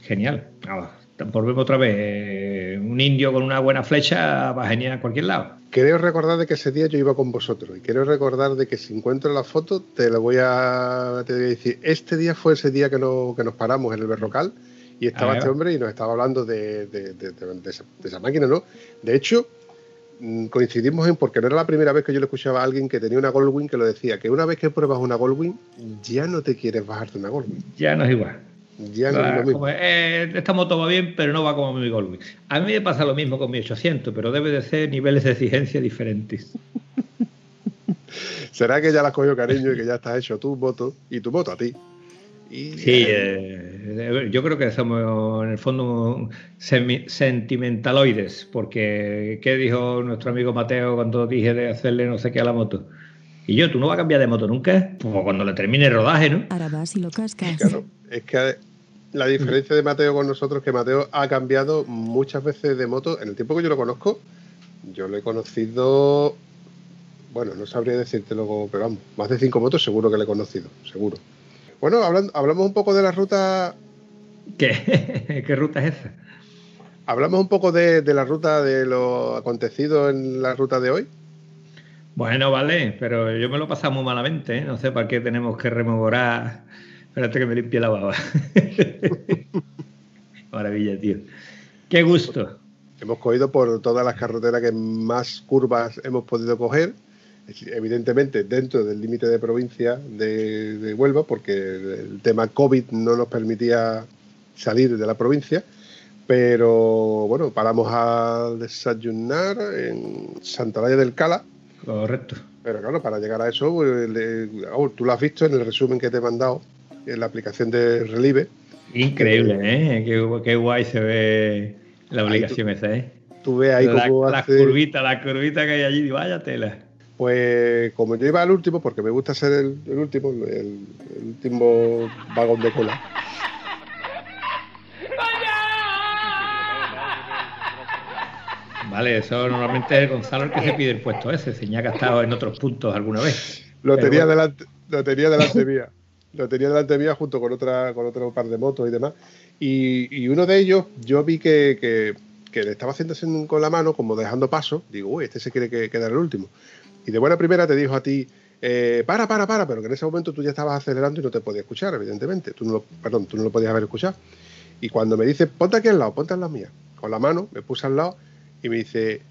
Genial. Ahora, volvemos otra vez. Eh, un indio con una buena flecha va genial a cualquier lado. Quiero recordar de que ese día yo iba con vosotros y quiero recordar de que si encuentro la foto te lo voy a, te voy a decir. Este día fue ese día que, no, que nos paramos en el Berrocal y estaba este hombre y nos estaba hablando de, de, esa, de, esa, máquina, ¿no? De hecho, coincidimos en porque no era la primera vez que yo le escuchaba a alguien que tenía una Goldwing que lo decía, que una vez que pruebas una Goldwing ya no te quieres bajarte una Goldwing. Ya no es igual. Ya no, es lo mismo. Eh, esta moto va bien, pero no va como mi Goldwing. A mí me pasa lo mismo con mi 800, pero debe de ser niveles de exigencia diferentes. Será que ya la has cogido cariño y que ya estás hecho tu moto y tu moto a ti sí, eh, yo creo que somos en el fondo sentimentaloides, porque ¿qué dijo nuestro amigo Mateo cuando dije de hacerle no sé qué a la moto? Y yo, ¿tú no vas a cambiar de moto nunca? Pues cuando le termine el rodaje, ¿no? Ahora vas y lo cascas. Claro, es que la diferencia de Mateo con nosotros es que Mateo ha cambiado muchas veces de moto. En el tiempo que yo lo conozco, yo lo he conocido, bueno, no sabría decirte luego, pero vamos, más de cinco motos seguro que le he conocido, seguro. Bueno, hablamos un poco de la ruta. ¿Qué? ¿Qué ruta es esa? Hablamos un poco de, la ruta de lo acontecido en la ruta de hoy. Bueno, vale, pero yo me lo he pasado muy malamente, ¿eh? no sé para qué tenemos que rememorar. Espérate que me limpie la baba. Maravilla, tío. Qué gusto. Hemos cogido por todas las carreteras que más curvas hemos podido coger evidentemente dentro del límite de provincia de, Huelva, porque el tema COVID no nos permitía salir de la provincia. Pero bueno, paramos a desayunar en Santa María del Cala. Correcto. Pero claro, para llegar a eso, pues, oh, tú lo has visto en el resumen que te he mandado, en la aplicación de Relive. Increíble, ¿eh? Qué, guay se ve la obligación esa, ¿eh? Tú ves ahí la, cómo la curvita, la curvita que hay allí, vaya tela. Pues como yo iba al último, porque me gusta ser el, último, el, último vagón de cola. Vale, eso normalmente es Gonzalo el que se pide el puesto ese, si ya ha estado en otros puntos alguna vez. Lo tenía delante, lo tenía delante mía. Lo tenía delante mía junto con otra, con otro par de motos y demás. Y, y uno de ellos, yo vi que, que, le estaba haciendo con la mano, como dejando paso. Digo, uy, este se quiere quedar el último. Y de buena primera te dijo a ti, eh, para, para, para, pero que en ese momento tú ya estabas acelerando y no te podías escuchar, evidentemente. Tú no lo, perdón, tú no lo podías haber escuchado. Y cuando me dice, ponte aquí al lado, ponte al lado mía, con la mano, me puse al lado y me dice,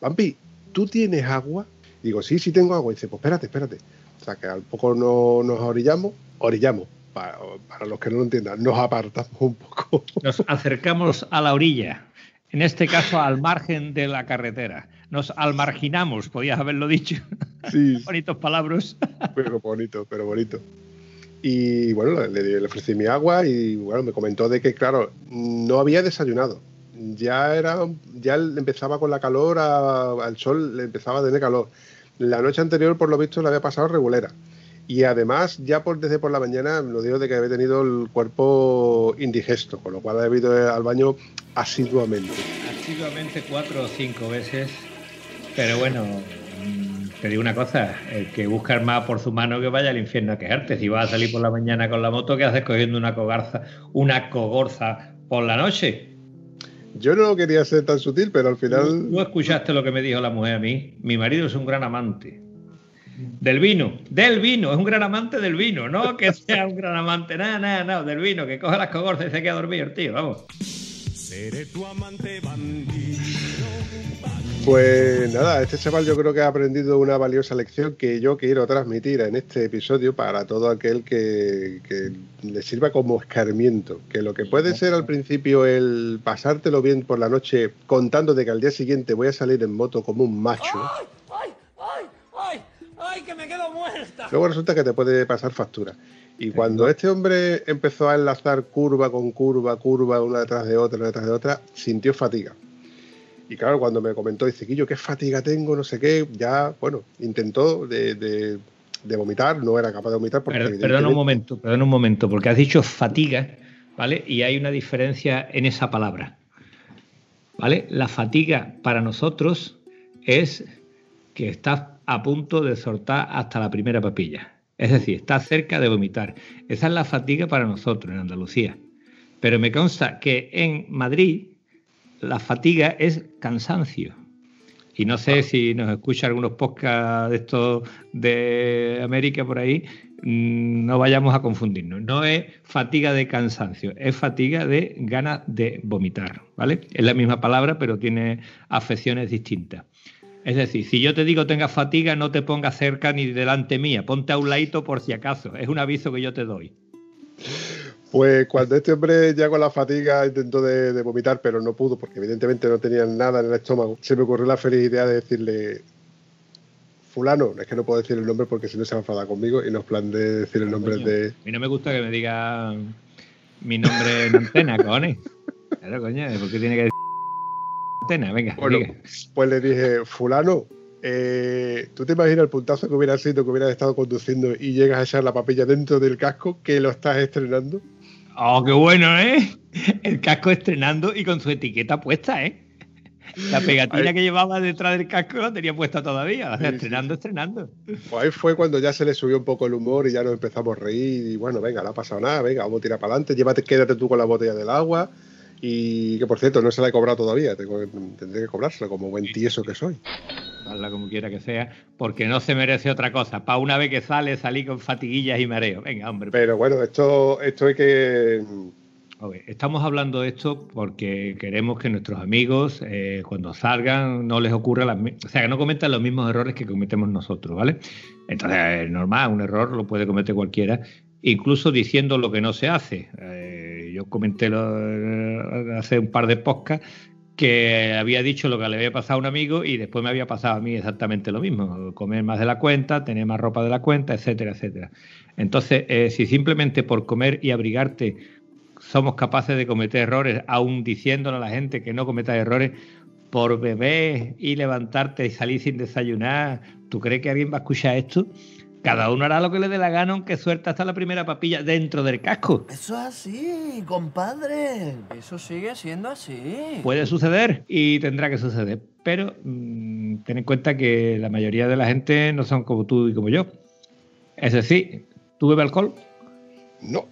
Vampi, ¿tú tienes agua? Digo, sí, sí tengo agua. Y dice, pues espérate, espérate. O sea, que al poco no, nos orillamos, orillamos, para, los que no lo entiendan, nos apartamos un poco. Nos acercamos a la orilla, en este caso al margen de la carretera. Nos almarginamos, podías haberlo dicho. Sí. Bonitos palabras. Pero bonito, pero bonito. Y bueno, le, le, ofrecí mi agua y bueno, me comentó de que, claro, no había desayunado ya era ya empezaba con la calor al sol le empezaba a tener calor la noche anterior por lo visto le había pasado regulera y además ya por desde por la mañana lo digo de que había tenido el cuerpo indigesto con lo cual ha ido al baño asiduamente asiduamente cuatro o cinco veces pero bueno te digo una cosa, el que busca el más por su mano que vaya al infierno a quejarte. Si vas a salir por la mañana con la moto, ¿qué haces cogiendo una cogarza, una cogorza por la noche? Yo no quería ser tan sutil, pero al final. ¿Tú escuchaste lo que me dijo la mujer a mí? Mi marido es un gran amante. Del vino, del vino, es un gran amante del vino, no que sea un gran amante, nada, nada, nada, del vino, que coge las cogorzas y se queda dormido el tío, vamos. Seré tu amante bandido. Pues nada, este chaval yo creo que ha aprendido una valiosa lección que yo quiero transmitir en este episodio para todo aquel que, le sirva como escarmiento. Que lo que puede ser al principio el pasártelo bien por la noche contando de que al día siguiente voy a salir en moto como un macho. ¡Ay, ay, ay, ay! ay que me quedo muerta! Luego resulta que te puede pasar factura. Y cuando este hombre empezó a enlazar curva con curva, curva, una detrás de otra, una detrás de otra, sintió fatiga y claro, cuando me comentó, dice, yo qué fatiga tengo, no sé qué, ya, bueno, intentó de, vomitar, no era capaz de vomitar. Porque perdón un momento, perdón un momento, porque has dicho fatiga, ¿vale? Y hay una diferencia en esa palabra, ¿vale? La fatiga para nosotros es que estás a punto de soltar hasta la primera papilla. Es decir, estás cerca de vomitar. Esa es la fatiga para nosotros en Andalucía. Pero me consta que en Madrid la fatiga es cansancio. Y no sé si nos escucha algunos podcasts de estos de América por ahí, mm, no vayamos a confundirnos. No es fatiga de cansancio, es fatiga de ganas de vomitar, ¿vale? Es la misma palabra, pero tiene afecciones distintas. Es decir, si yo te digo tengas fatiga, no te pongas cerca ni delante mía, ponte a un ladito por si acaso. Es un aviso que yo te doy. Pues cuando este hombre ya con la fatiga intentó de, vomitar, pero no pudo, porque evidentemente no tenía nada en el estómago, se me ocurrió la feliz idea de decirle, fulano, es que no puedo decir el nombre porque si no se va a enfadar conmigo y nos plan de decir el nombre de... A mí no me gusta que me diga mi nombre en antena, cojones. Claro, coño, ¿por qué tiene que decir antena? Venga, bueno, pues le dije, fulano, eh, ¿Tú te imaginas el puntazo que hubiera sido que hubieras estado conduciendo y llegas a echar la papilla dentro del casco que lo estás estrenando? Oh, qué bueno, ¿eh? El casco estrenando y con su etiqueta puesta, ¿eh? La pegatina que llevaba detrás del casco la tenía puesta todavía. O sea, estrenando, estrenando. Pues ahí fue cuando ya se le subió un poco el humor y ya nos empezamos a reír. Y bueno, venga, no ha pasado nada, venga, vamos a tirar para adelante. Llévate, quédate tú con la botella del agua. Y que por cierto, no se la he cobrado todavía. tendré que cobrársela como buen tieso que soy como quiera que sea, porque no se merece otra cosa. Para una vez que sale, salí con fatiguillas y mareo. Venga, hombre. Pero bueno, esto, esto hay que. estamos hablando de esto porque queremos que nuestros amigos, eh, cuando salgan, no les ocurra las. O sea, que no cometan los mismos errores que cometemos nosotros, ¿vale? Entonces, es normal, un error lo puede cometer cualquiera, incluso diciendo lo que no se hace. Eh, yo comenté hace un par de podcasts que había dicho lo que le había pasado a un amigo y después me había pasado a mí exactamente lo mismo, comer más de la cuenta, tener más ropa de la cuenta, etcétera, etcétera. Entonces, eh, si simplemente por comer y abrigarte somos capaces de cometer errores, aún diciéndole a la gente que no cometa errores, por beber y levantarte y salir sin desayunar, ¿tú crees que alguien va a escuchar esto? Cada uno hará lo que le dé la gana, aunque suerte hasta la primera papilla dentro del casco. Eso es así, compadre. Eso sigue siendo así. Puede suceder y tendrá que suceder. pero mm, ten en cuenta que la mayoría de la gente no son como tú y como yo. Es decir, ¿tú bebes alcohol? No.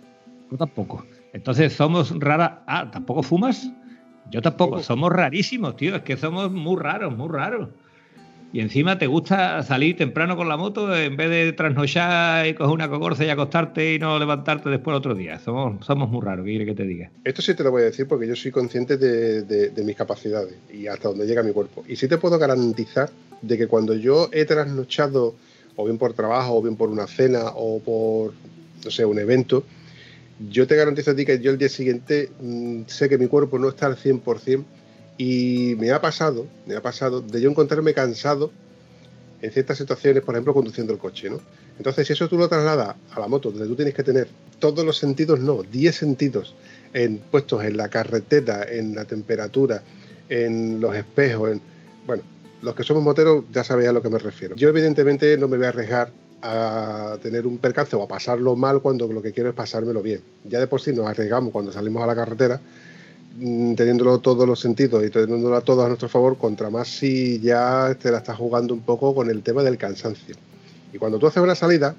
Yo tampoco. Entonces somos raras. Ah, ¿tampoco fumas? Yo tampoco. Somos rarísimos, tío. Es que somos muy raros, muy raros. Y encima te gusta salir temprano con la moto en vez de trasnochar y coger una cogorza y acostarte y no levantarte después otro día. Somos, somos muy raros, ¿qué quiere que te diga? Esto sí te lo voy a decir porque yo soy consciente de, de mis capacidades y hasta donde llega mi cuerpo. Y sí te puedo garantizar de que cuando yo he trasnochado, o bien por trabajo, o bien por una cena, o por, no sé, un evento, yo te garantizo a ti que yo el día siguiente mmm, sé que mi cuerpo no está al 100% y me ha pasado, me ha pasado de yo encontrarme cansado en ciertas situaciones, por ejemplo, conduciendo el coche, ¿no? Entonces, si eso tú lo trasladas a la moto, donde tú tienes que tener todos los sentidos, no, 10 sentidos en, puestos en la carretera, en la temperatura, en los espejos, en, bueno, los que somos moteros ya sabéis a lo que me refiero. Yo evidentemente no me voy a arriesgar a tener un percance o a pasarlo mal cuando lo que quiero es pasármelo bien. Ya de por sí nos arriesgamos cuando salimos a la carretera, teniéndolo todos los sentidos y teniéndolo a todos a nuestro favor, contra más si ya te la estás jugando un poco con el tema del cansancio. Y cuando tú haces una salida,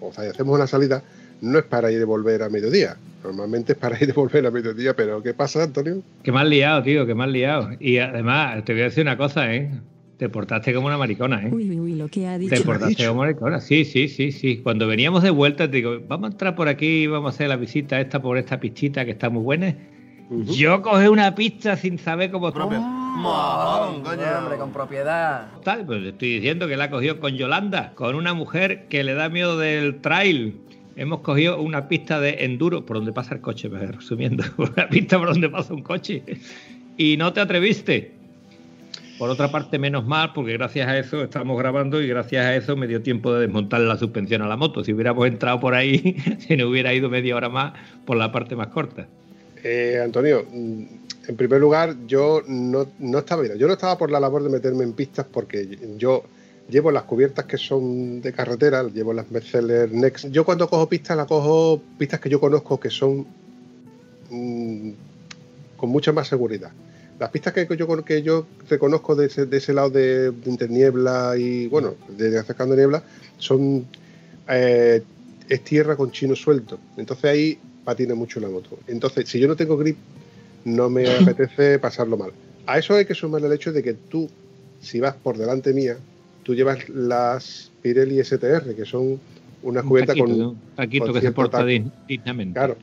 o sea, hacemos una salida, no es para ir y volver a mediodía. Normalmente es para ir y volver a mediodía, pero ¿qué pasa, Antonio? Que mal liado, tío, que mal liado. Y además, te voy a decir una cosa, ¿eh? Te portaste como una maricona, ¿eh? Uy, uy, lo que ha dicho. Te portaste como maricona, sí, sí, sí, sí. Cuando veníamos de vuelta, te digo, vamos a entrar por aquí, vamos a hacer la visita esta por esta pistita que está muy buena. Uh -huh. Yo cogí una pista sin saber cómo Propio. Oh, coño, hombre, con propiedad. Tal, pues estoy diciendo que la cogió con Yolanda, con una mujer que le da miedo del trail. Hemos cogido una pista de enduro por donde pasa el coche, resumiendo, una pista por donde pasa un coche. Y no te atreviste. Por otra parte, menos mal, porque gracias a eso estamos grabando y gracias a eso me dio tiempo de desmontar la suspensión a la moto. Si hubiéramos entrado por ahí, se nos hubiera ido media hora más por la parte más corta. Eh, Antonio, en primer lugar, yo no, no estaba yo no estaba por la labor de meterme en pistas porque yo llevo las cubiertas que son de carretera, llevo las Mercedes Next. Yo cuando cojo pistas, la cojo pistas que yo conozco que son mmm, con mucha más seguridad. Las pistas que yo, que yo reconozco de ese, de ese lado de, de interniebla y, bueno, de acercando niebla, son. Eh, es tierra con chino suelto. Entonces ahí patina mucho la moto. Entonces, si yo no tengo grip, no me apetece pasarlo mal. A eso hay que sumar el hecho de que tú, si vas por delante mía, tú llevas las Pirelli STR, que son una cubierta con. Un taquito con que se porta dignamente. Claro.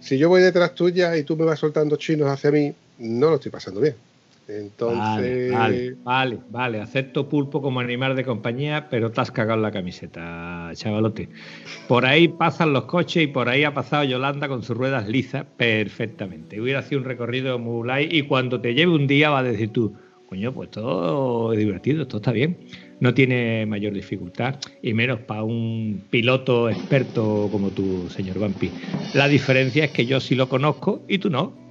Si yo voy detrás tuya y tú me vas soltando chinos hacia mí, no lo estoy pasando bien. Entonces. Vale, vale, vale, vale, Acepto pulpo como animal de compañía, pero te has cagado en la camiseta, chavalote. Por ahí pasan los coches y por ahí ha pasado Yolanda con sus ruedas lisas perfectamente. Hubiera sido un recorrido muy light y cuando te lleve un día va a decir tú, coño, pues todo es divertido, todo está bien. No tiene mayor dificultad y menos para un piloto experto como tú, señor Vampi. La diferencia es que yo sí lo conozco y tú no.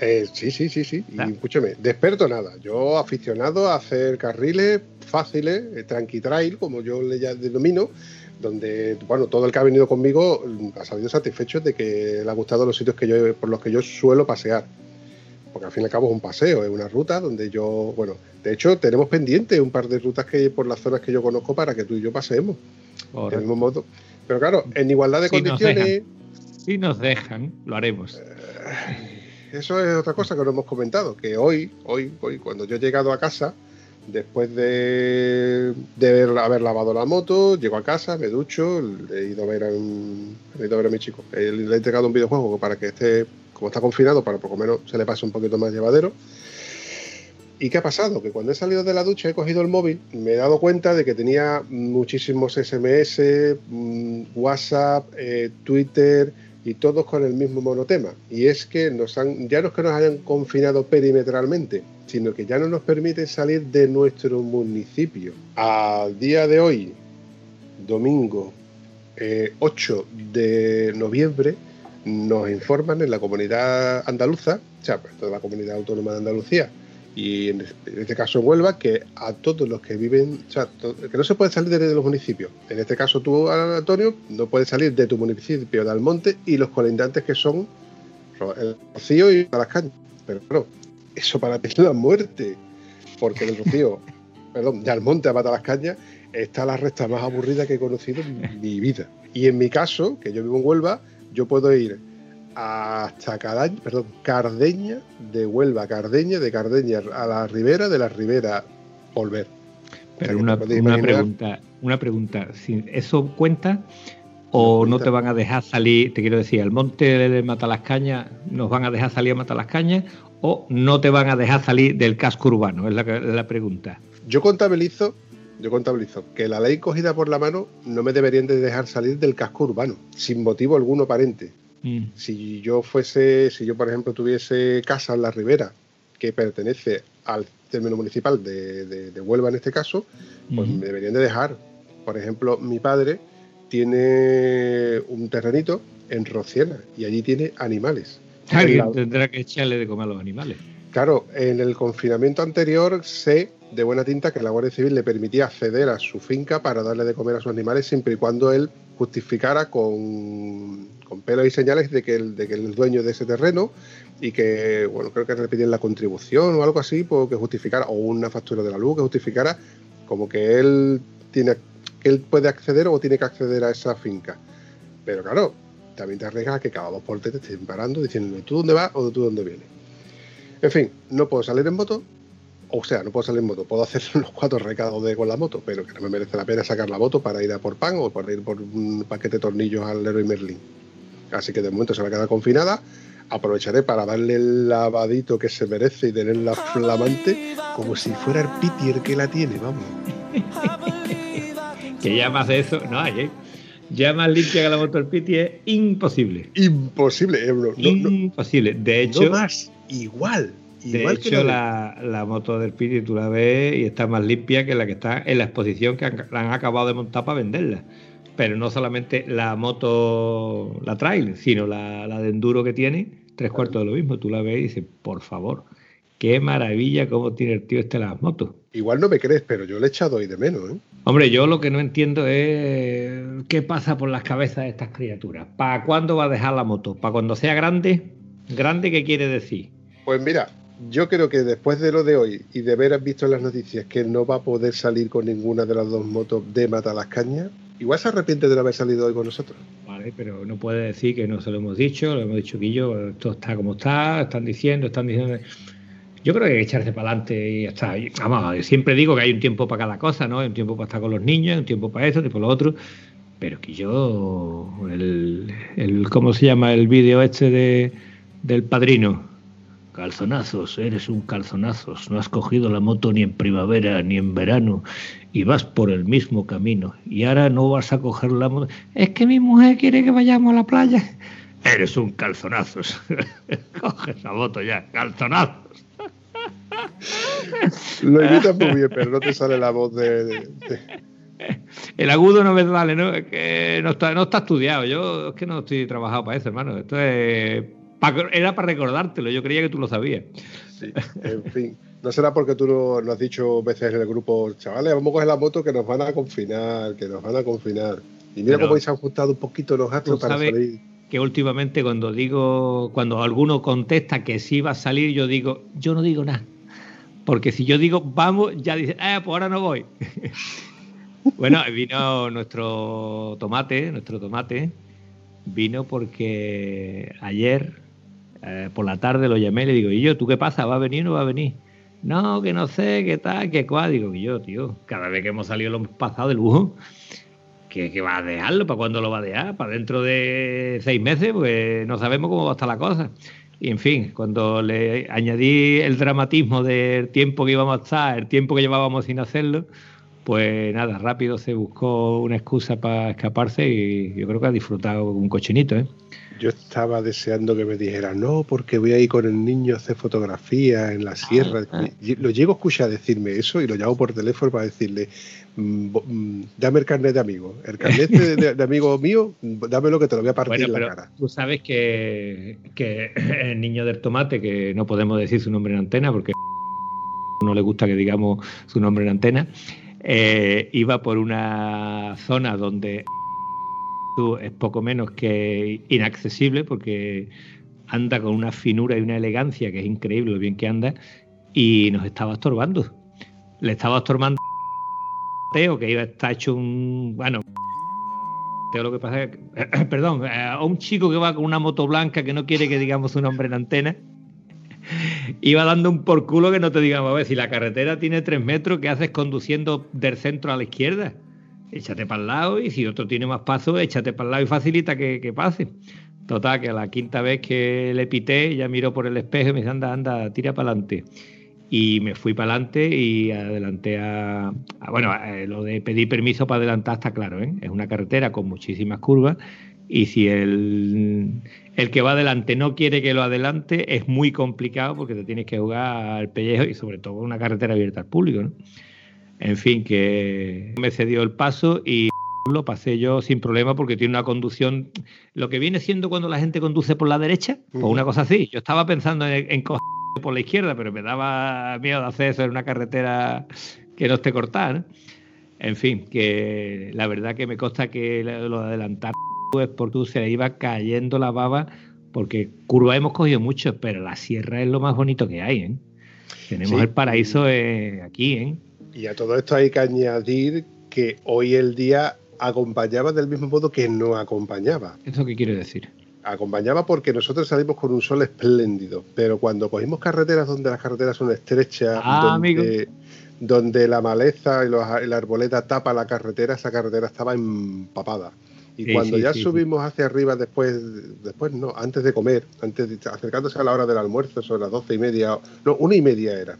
Eh, sí, sí, sí, sí. Y escúchame, de experto nada. Yo aficionado a hacer carriles fáciles, eh, tranqui trail, como yo le ya denomino, donde, bueno, todo el que ha venido conmigo ha salido satisfecho de que le ha gustado los sitios que yo, por los que yo suelo pasear. Porque al fin y al cabo es un paseo, es una ruta donde yo, bueno, de hecho tenemos pendiente un par de rutas que por las zonas que yo conozco para que tú y yo paseemos. Del mismo modo. Pero claro, en igualdad de si condiciones. Nos si nos dejan, lo haremos. Eh, eso es otra cosa que no hemos comentado, que hoy, hoy, hoy, cuando yo he llegado a casa, después de, de haber lavado la moto, llego a casa, me ducho, he ido a ver a, un, he ido a, ver a mi chico. Le he entregado un videojuego para que esté, como está confinado, para por lo menos se le pase un poquito más llevadero. ¿Y qué ha pasado? Que cuando he salido de la ducha he cogido el móvil, me he dado cuenta de que tenía muchísimos SMS, WhatsApp, eh, Twitter, y todos con el mismo monotema. Y es que nos han, ya no es que nos hayan confinado perimetralmente, sino que ya no nos permiten salir de nuestro municipio. Al día de hoy, domingo eh, 8 de noviembre, nos informan en la comunidad andaluza, o sea, toda la comunidad autónoma de Andalucía, y en este caso en Huelva, que a todos los que viven, o sea, que no se puede salir de los municipios. En este caso tú, Antonio, no puedes salir de tu municipio de Almonte y los colindantes que son el Rocío y las cañas. Pero claro, eso para ti es la muerte. porque el Rocío, perdón, de Almonte a Matalascaña está la recta más aburrida que he conocido en mi vida. Y en mi caso, que yo vivo en Huelva, yo puedo ir hasta Cadaña, perdón, Cardeña, de Huelva Cardeña, de Cardeña a la Ribera, de la Ribera volver. Pero una, pregunta, una pregunta, ¿eso cuenta o no te van a dejar salir, te quiero decir, al monte de Matalascaña nos van a dejar salir a Matalascaña o no te van a dejar salir del casco urbano? Es la, la pregunta. Yo contabilizo, yo contabilizo que la ley cogida por la mano no me deberían de dejar salir del casco urbano, sin motivo alguno aparente. Mm. Si yo fuese, si yo por ejemplo tuviese casa en la ribera que pertenece al término municipal de, Huelva en este caso, pues me deberían de dejar. Por ejemplo, mi padre tiene un terrenito en Rociena y allí tiene animales. Alguien tendrá que echarle de comer a los animales. Claro, en el confinamiento anterior sé de buena tinta que la Guardia Civil le permitía acceder a su finca para darle de comer a sus animales siempre y cuando él justificara con, pelos y señales de que, el, de que el dueño de ese terreno y que, bueno, creo que le pidieron la contribución o algo así, pues, justificara, o una factura de la luz que justificara como que él tiene que él puede acceder o tiene que acceder a esa finca. Pero claro, también te arriesgas a que cada dos por te estén parando diciendo tú dónde vas o tú dónde vienes. En fin, no puedo salir en moto, o sea, no puedo salir en moto, puedo hacer los cuatro recados de con la moto, pero que no me merece la pena sacar la moto para ir a por pan o para ir por un paquete de tornillos al Leroy Merlin. Así que de momento se va a quedar confinada. Aprovecharé para darle el lavadito que se merece y tenerla flamante como si fuera el Piti el que la tiene, vamos. que ya más de eso no hay, ¿eh? Ya más limpia que la moto del Piti es imposible. Imposible, Ebro. imposible. De hecho, más igual. De hecho, la, moto del Piti tú la ves y está más limpia que la que está en la exposición que han, han acabado de montar para venderla. Pero no solamente la moto, la trail, sino la, la de enduro que tiene, tres cuartos de lo mismo. Tú la ves y dices, por favor, qué maravilla cómo tiene el tío este las motos. Igual no me crees, pero yo le he echado ahí de menos. ¿eh? Hombre, yo lo que no entiendo es qué pasa por las cabezas de estas criaturas. ¿Para cuándo va a dejar la moto? ¿Para cuando sea grande? ¿Grande qué quiere decir? Pues mira, yo creo que después de lo de hoy y de haber visto en las noticias que no va a poder salir con ninguna de las dos motos de Mata las Cañas, igual se arrepiente de no haber salido hoy con nosotros. Vale, pero no puede decir que no se lo hemos dicho, lo hemos dicho que yo, esto está como está, están diciendo, están diciendo. Yo creo que hay que echarse para adelante y ya está. Vamos, siempre digo que hay un tiempo para cada cosa, ¿no? Hay un tiempo para estar con los niños, un tiempo para esto, un tiempo para lo otro. Pero que yo, el, el ¿cómo se llama el vídeo este de, del padrino? Calzonazos, eres un calzonazos, no has cogido la moto ni en primavera ni en verano y vas por el mismo camino y ahora no vas a coger la moto. Es que mi mujer quiere que vayamos a la playa. Eres un calzonazos. Coge esa moto ya, calzonazos. Lo imitas muy bien, pero no te sale la voz de, El agudo no me vale, ¿no? Es que no está, no está estudiado. Yo es que no estoy trabajado para eso, hermano. Esto es era para recordártelo, yo creía que tú lo sabías. Sí, en fin. No será porque tú nos no has dicho veces en el grupo, chavales, vamos a coger la moto que nos van a confinar, que nos van a confinar. Y mira cómo se han ajustado un poquito los astros para salir. Que últimamente cuando digo, cuando alguno contesta que sí va a salir, yo digo, yo no digo nada. Porque si yo digo vamos, ya dice, eh, pues ahora no voy. bueno, vino nuestro tomate, nuestro tomate, vino porque ayer eh, por la tarde lo llamé y le digo, ¿y yo, tú qué pasa? ¿Va a venir o no va a venir? No, que no sé, qué tal, qué cuál. Digo, que yo, tío, cada vez que hemos salido lo hemos pasado de lujo. ¿Que, va a dejarlo? ¿Para cuándo lo va a dejar? ¿Para dentro de seis meses? Pues no sabemos cómo va a estar la cosa. Y en fin, cuando le añadí el dramatismo del tiempo que íbamos a estar, el tiempo que llevábamos sin hacerlo, pues nada, rápido se buscó una excusa para escaparse y yo creo que ha disfrutado un cochinito, ¿eh? Yo estaba deseando que me dijera, no, porque voy a ir con el niño a hacer fotografía en la sierra. Ah, ah. Lo llego a escuchar decirme eso y lo llamo por teléfono para decirle, mm, mm, dame el carnet de amigo. El carnet de, amigo mío, dámelo que te lo voy a partir en la cara. Tú sabes que, que el niño del tomate, que no podemos decir su nombre en antena porque no le gusta que digamos su nombre en antena, eh, iba por una zona donde es poco menos que inaccesible porque anda con una finura y una elegancia que es increíble lo bien que anda y nos estaba estorbando. le estaba estorbando Teo, que iba a estar hecho un. Bueno, Teo lo que pasa es que, perdón, a un chico que va con una moto blanca que no quiere que digamos su nombre en antena, iba dando un por culo que no te digamos, a ver, si la carretera tiene tres metros, ¿qué haces conduciendo del centro a la izquierda? Échate para el lado y si otro tiene más paso, échate para el lado y facilita que, que pase. Total, que a la quinta vez que le pité, ya miró por el espejo y me dice, anda, anda, tira para adelante y me fui para adelante y adelanté a, bueno, eh, lo de pedir permiso para adelantar está claro, ¿eh? es una carretera con muchísimas curvas y si el, el que va adelante no quiere que lo adelante es muy complicado porque te tienes que jugar al pellejo y sobre todo una carretera abierta al público, ¿no? En fin, que me cedió el paso y lo pasé yo sin problema porque tiene una conducción, lo que viene siendo cuando la gente conduce por la derecha, o una cosa así. Yo estaba pensando en, en por la izquierda, pero me daba miedo de hacer eso en una carretera que no esté cortada. En fin, que la verdad que me consta que lo de adelantar es porque se le iba cayendo la baba, porque curva hemos cogido mucho, pero la sierra es lo más bonito que hay. ¿eh? Tenemos el paraíso eh, aquí. ¿eh? Y a todo esto hay que añadir que hoy el día acompañaba del mismo modo que no acompañaba. ¿Eso qué quiere decir? acompañaba porque nosotros salimos con un sol espléndido, pero cuando cogimos carreteras donde las carreteras son estrechas, ah, donde, la maleza y, la arboleta tapa la carretera, esa carretera estaba empapada. Y cuando ya subimos hacia arriba después, después no, antes de comer, antes de, acercándose a la hora del almuerzo, sobre las doce y media, no, una y media era,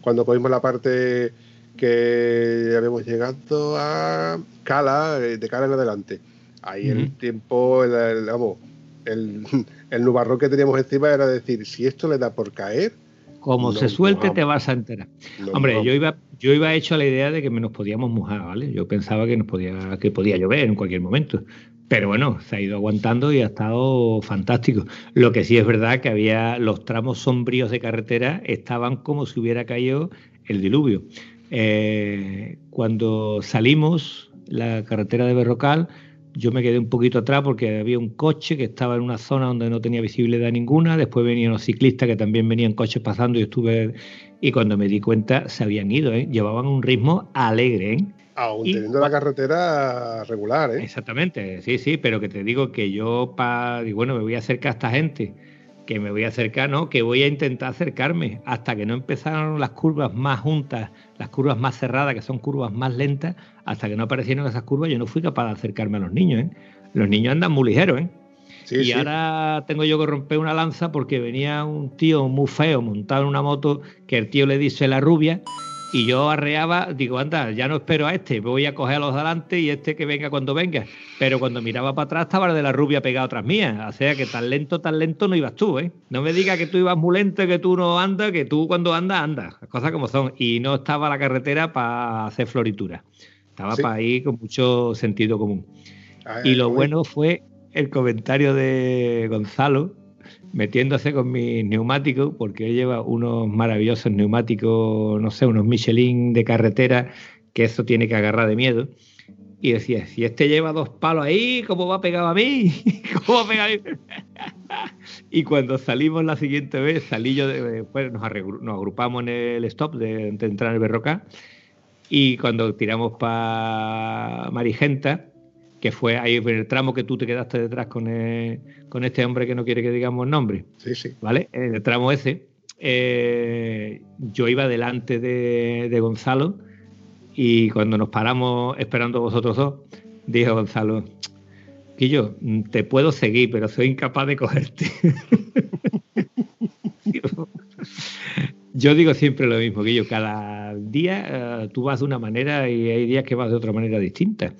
cuando cogimos la parte que habíamos llegado a Cala, eh, de cara en adelante. Ahí el tiempo, vamos, el, el nubarrón que teníamos encima era decir, si esto le da por caer... Como se suelte te vas a enterar. Hombre, yo iba, yo iba hecho a la idea de que nos podíamos mojar, ¿vale? Yo pensaba que nos podía, que podía llover en cualquier momento. Pero bueno, se ha ido aguantando y ha estado fantástico. Lo que sí es verdad que había los tramos sombríos de carretera estaban como si hubiera caído el diluvio. Eh, cuando salimos la carretera de Berrocal, yo me quedé un poquito atrás porque había un coche que estaba en una zona donde no tenía visibilidad ninguna. Después venían los ciclistas que también venían coches pasando y estuve. Y cuando me di cuenta, se habían ido, ¿eh? llevaban un ritmo alegre. ¿eh? Aún teniendo la carretera regular, ¿eh? Exactamente, sí, sí, pero que te digo que yo, pa, y bueno, me voy a acercar a esta gente, que me voy a acercar, ¿no? Que voy a intentar acercarme hasta que no empezaron las curvas más juntas, las curvas más cerradas, que son curvas más lentas, hasta que no aparecieron esas curvas, yo no fui capaz de acercarme a los niños. ¿eh? Los niños andan muy ligeros. ¿eh? y ahora tengo yo que romper una lanza porque venía un tío muy feo montado en una moto que el tío le dice la rubia y yo arreaba, digo, anda, ya no espero a este, voy a coger a los delante y este que venga cuando venga. Pero cuando miraba para atrás estaba el de la rubia pegado atrás mía. O sea que tan lento, tan lento no ibas tú, ¿eh? No me digas que tú ibas muy lento, que tú no andas, que tú cuando andas, andas. Las cosas como son. Y no estaba la carretera para hacer floritura. Estaba para ir con mucho sentido común. Ah, y lo bueno fue el comentario de Gonzalo, metiéndose con mis neumáticos, porque él lleva unos maravillosos neumáticos, no sé, unos Michelin de carretera, que eso tiene que agarrar de miedo. Y decía, si este lleva dos palos ahí, ¿cómo va pegado a mí? ¿Cómo va a pegar a mí? y cuando salimos la siguiente vez, salí yo, después nos, agrupamos en el stop de, entrar en el Berroca, y cuando tiramos para Marigenta, que fue ahí el tramo que tú te quedaste detrás con, con este hombre que no quiere que digamos nombre. Sí, sí. ¿Vale? En el tramo ese, eh, yo iba delante de, Gonzalo y cuando nos paramos esperando vosotros dos, dijo Gonzalo, yo te puedo seguir, pero soy incapaz de cogerte. yo digo siempre lo mismo, que yo cada día eh, tú vas de una manera y hay días que vas de otra manera distinta.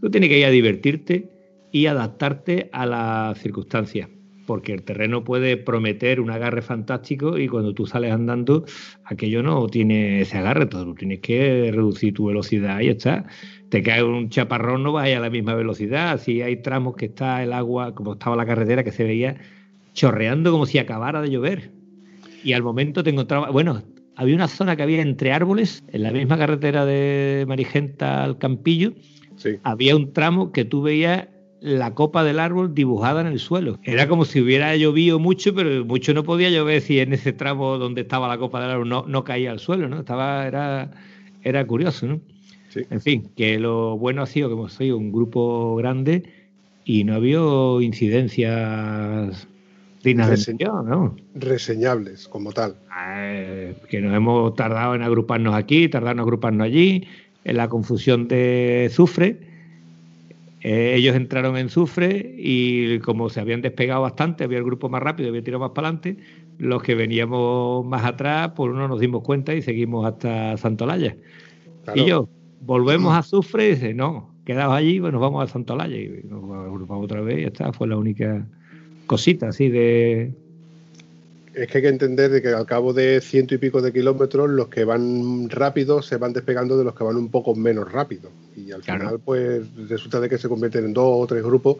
Tú tienes que ir a divertirte y adaptarte a las circunstancias, porque el terreno puede prometer un agarre fantástico y cuando tú sales andando, aquello no tiene ese agarre, tú tienes que reducir tu velocidad y está. Te cae un chaparrón, no vas a, a la misma velocidad. Si hay tramos que está el agua, como estaba la carretera, que se veía chorreando como si acabara de llover. Y al momento te encontraba, bueno, había una zona que había entre árboles, en la misma carretera de Marigenta al Campillo, había un tramo que tú veías la copa del árbol dibujada en el suelo. Era como si hubiera llovido mucho, pero mucho no podía llover si en ese tramo donde estaba la copa del árbol no, no caía al suelo, ¿no? Estaba, era, era curioso, ¿no? Sí. En fin, que lo bueno ha sido que hemos sido un grupo grande y no ha habido incidencias dignas de mención, ¿no? Reseñables, como tal. Eh, que nos hemos tardado en agruparnos aquí, tardado en agruparnos allí, en la confusión de Zufre. Eh, ellos entraron en Zufre y como se habían despegado bastante, había el grupo más rápido, había tirado más para adelante, los que veníamos más atrás, por uno nos dimos cuenta y seguimos hasta Santolaya. Claro. Y yo, volvemos a Zufre y dice, no, quedaos allí, pues nos vamos a Santolaya. Y nos agrupamos otra vez y ya está, fue la única cosita así de, Es que hay que entender de que al cabo de ciento y pico de kilómetros, los que van rápido se van despegando de los que van un poco menos rápido. Y al Claro. final, pues resulta de que se convierten en dos o tres grupos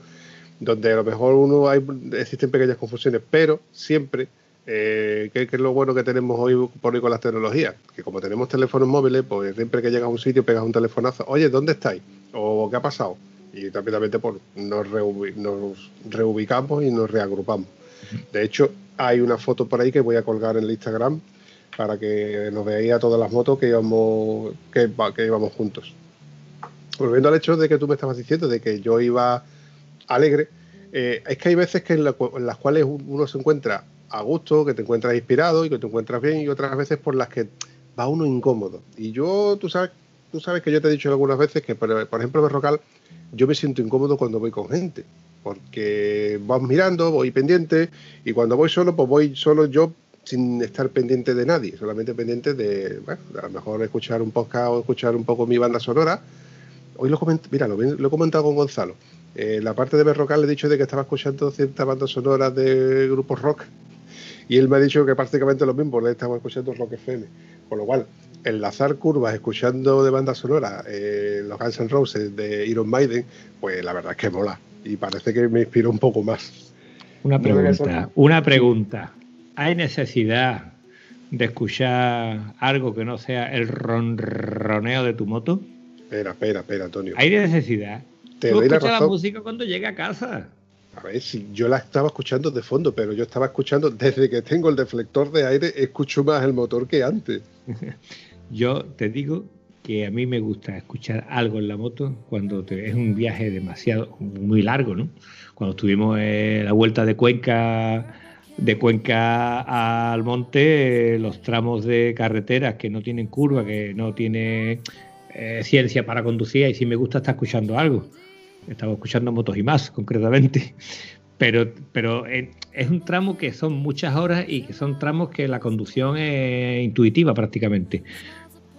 donde a lo mejor uno hay, existen pequeñas confusiones, pero siempre, eh, que, que es lo bueno que tenemos hoy por hoy con las tecnologías, que como tenemos teléfonos móviles, pues siempre que llegas a un sitio pegas un telefonazo, oye, ¿dónde estáis? ¿O qué ha pasado? Y rápidamente pues, nos reubicamos y nos reagrupamos. De hecho, hay una foto por ahí que voy a colgar en el Instagram para que nos veáis a todas las motos que íbamos, que, que juntos. Volviendo al hecho de que tú me estabas diciendo de que yo iba alegre, eh, es que hay veces que en, la las cuales un- uno se encuentra a gusto, que te encuentras inspirado y que te encuentras bien, y otras veces por las que va uno incómodo. Y yo, tú sabes, tú sabes que yo te he dicho algunas veces que, por, por ejemplo, Berrocal, yo me siento incómodo cuando voy con gente, porque vamos mirando, voy pendiente, y cuando voy solo, pues voy solo yo sin estar pendiente de nadie, solamente pendiente de, bueno, a lo mejor escuchar un podcast o escuchar un poco mi banda sonora. Hoy lo coment mira, lo, he comentado con Gonzalo. Eh, la parte de Berrocal le he dicho de que estaba escuchando ciertas bandas sonoras de grupos rock y él me ha dicho que prácticamente lo mismo, le estaba escuchando Rock FM. Con lo cual, enlazar curvas escuchando de banda sonora eh, los Guns N' Roses de Iron Maiden, pues la verdad es que mola y parece que me inspiró un poco más. Una pregunta, una pregunta. ¿Hay necesidad de escuchar algo que no sea el ronroneo de tu moto? Espera, espera, espera, Antonio. ¿Hay necesidad? Te Tú doy la música cuando llega a casa. A ver, si yo la estaba escuchando de fondo, pero yo estaba escuchando desde que tengo el deflector de aire, escucho más el motor que antes. Yo te digo que a mí me gusta escuchar algo en la moto cuando es un viaje demasiado, muy largo, ¿no? Cuando estuvimos en la vuelta de Cuenca, de Cuenca al monte, eh, los tramos de carreteras que no tienen curva, que no tiene eh, ciencia para conducir, y sí me gusta estar escuchando algo. Estaba escuchando motos y más, concretamente. Pero, pero eh, es un tramo que son muchas horas y que son tramos que la conducción es intuitiva prácticamente.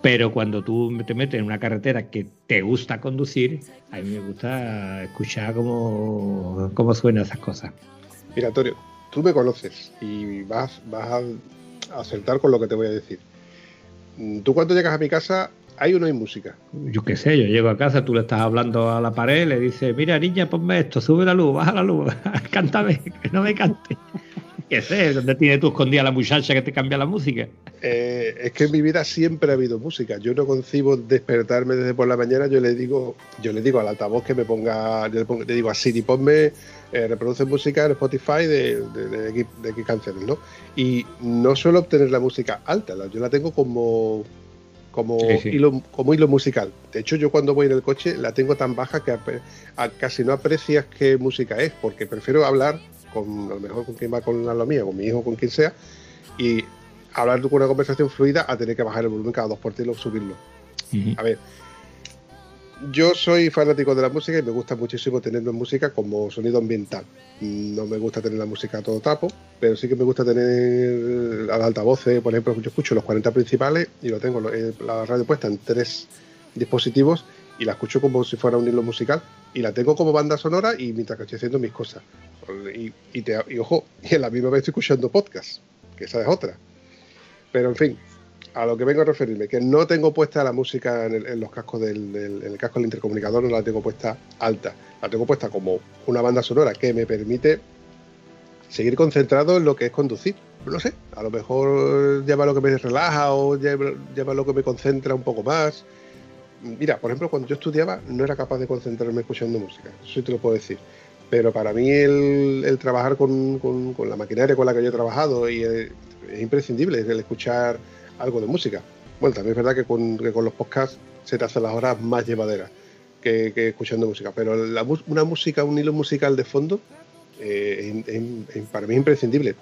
Pero cuando tú te metes en una carretera que te gusta conducir, a mí me gusta escuchar cómo, cómo suenan esas cosas. Mira, Antonio, tú me conoces y vas, vas a acertar con lo que te voy a decir. Mm, Tú cuando llegas a mi casa, hay o no hay música. Yo qué sé, yo llego a casa, tú le estás hablando a la pared, le dices, mira niña, ponme esto, sube la luz, baja la luz, cántame, que no me cante. ¿Qué sé? ¿Dónde tiene tú escondida la muchacha que te cambia la música? Eh, es que en mi vida siempre ha habido música. Yo no concibo despertarme desde por la mañana. Yo le digo, yo le digo al altavoz que me ponga, yo le, pongo- le digo a Siri, ponme, eh, reproduce música en Spotify de, de, de X canciones, ¿no? Y no suelo obtener la música alta, yo la tengo como como Sí, sí. hilo como hilo musical. De hecho, yo cuando voy en el coche la tengo tan baja que a- casi no aprecias qué música es, porque prefiero hablar con a lo mejor con quien va con la mía, con mi hijo, con quien sea, y hablar con una conversación fluida a tener que bajar el volumen cada dos por tres y subirlo. A ver, yo soy fanático de la música y me gusta muchísimo tener música como sonido ambiental. No me gusta tener la música a todo tapo, pero sí que me gusta tener al altavoces, por ejemplo, yo escucho los 40 principales y lo tengo eh, la radio puesta en tres dispositivos y la escucho como si fuera un hilo musical y la tengo como banda sonora y mientras que estoy haciendo mis cosas. Y, te- y ojo, y en la misma vez estoy escuchando podcast, que esa es otra. Pero en fin, a lo que vengo a referirme, que no tengo puesta la música en los cascos del, del- en el casco del intercomunicador, no la tengo puesta alta, la tengo puesta como una banda sonora que me permite seguir concentrado en lo que es conducir. No sé, a lo mejor lleva lo que me relaja o lleva, lleva lo que me concentra un poco más. Mira, por ejemplo, cuando yo estudiaba no era capaz de concentrarme escuchando música, eso te lo puedo decir. Pero para mí el, trabajar con, la maquinaria con la que yo he trabajado y eh, es imprescindible el escuchar algo de música. Bueno, también es verdad que con, los podcasts se te hacen las horas más llevaderas que, escuchando música, pero una música, un hilo musical de fondo, eh, para mí es imprescindible.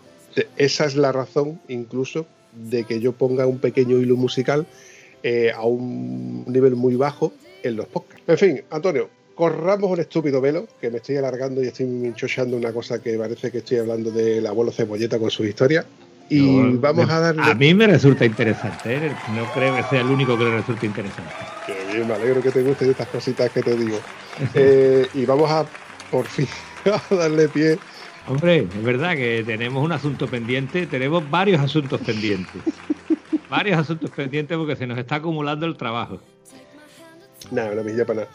Esa es la razón, incluso, de que yo ponga un pequeño hilo musical eh, a un nivel muy bajo en los podcasts. En fin, Antonio, corramos un estúpido velo, que me estoy alargando y estoy hinchochando una cosa que parece que estoy hablando del abuelo cebolleta con su historia. Y No, vamos me- a darle. A mí me resulta interesante, ¿eh? no creo que sea el único que le resulte interesante. Qué bien, me alegro que te gusten estas cositas que te digo. Eh, y vamos a, por fin, a darle pie. Hombre, es verdad que tenemos un asunto pendiente, tenemos varios asuntos pendientes. Varios asuntos pendientes porque se nos está acumulando el trabajo. Nada, una mejilla para nada.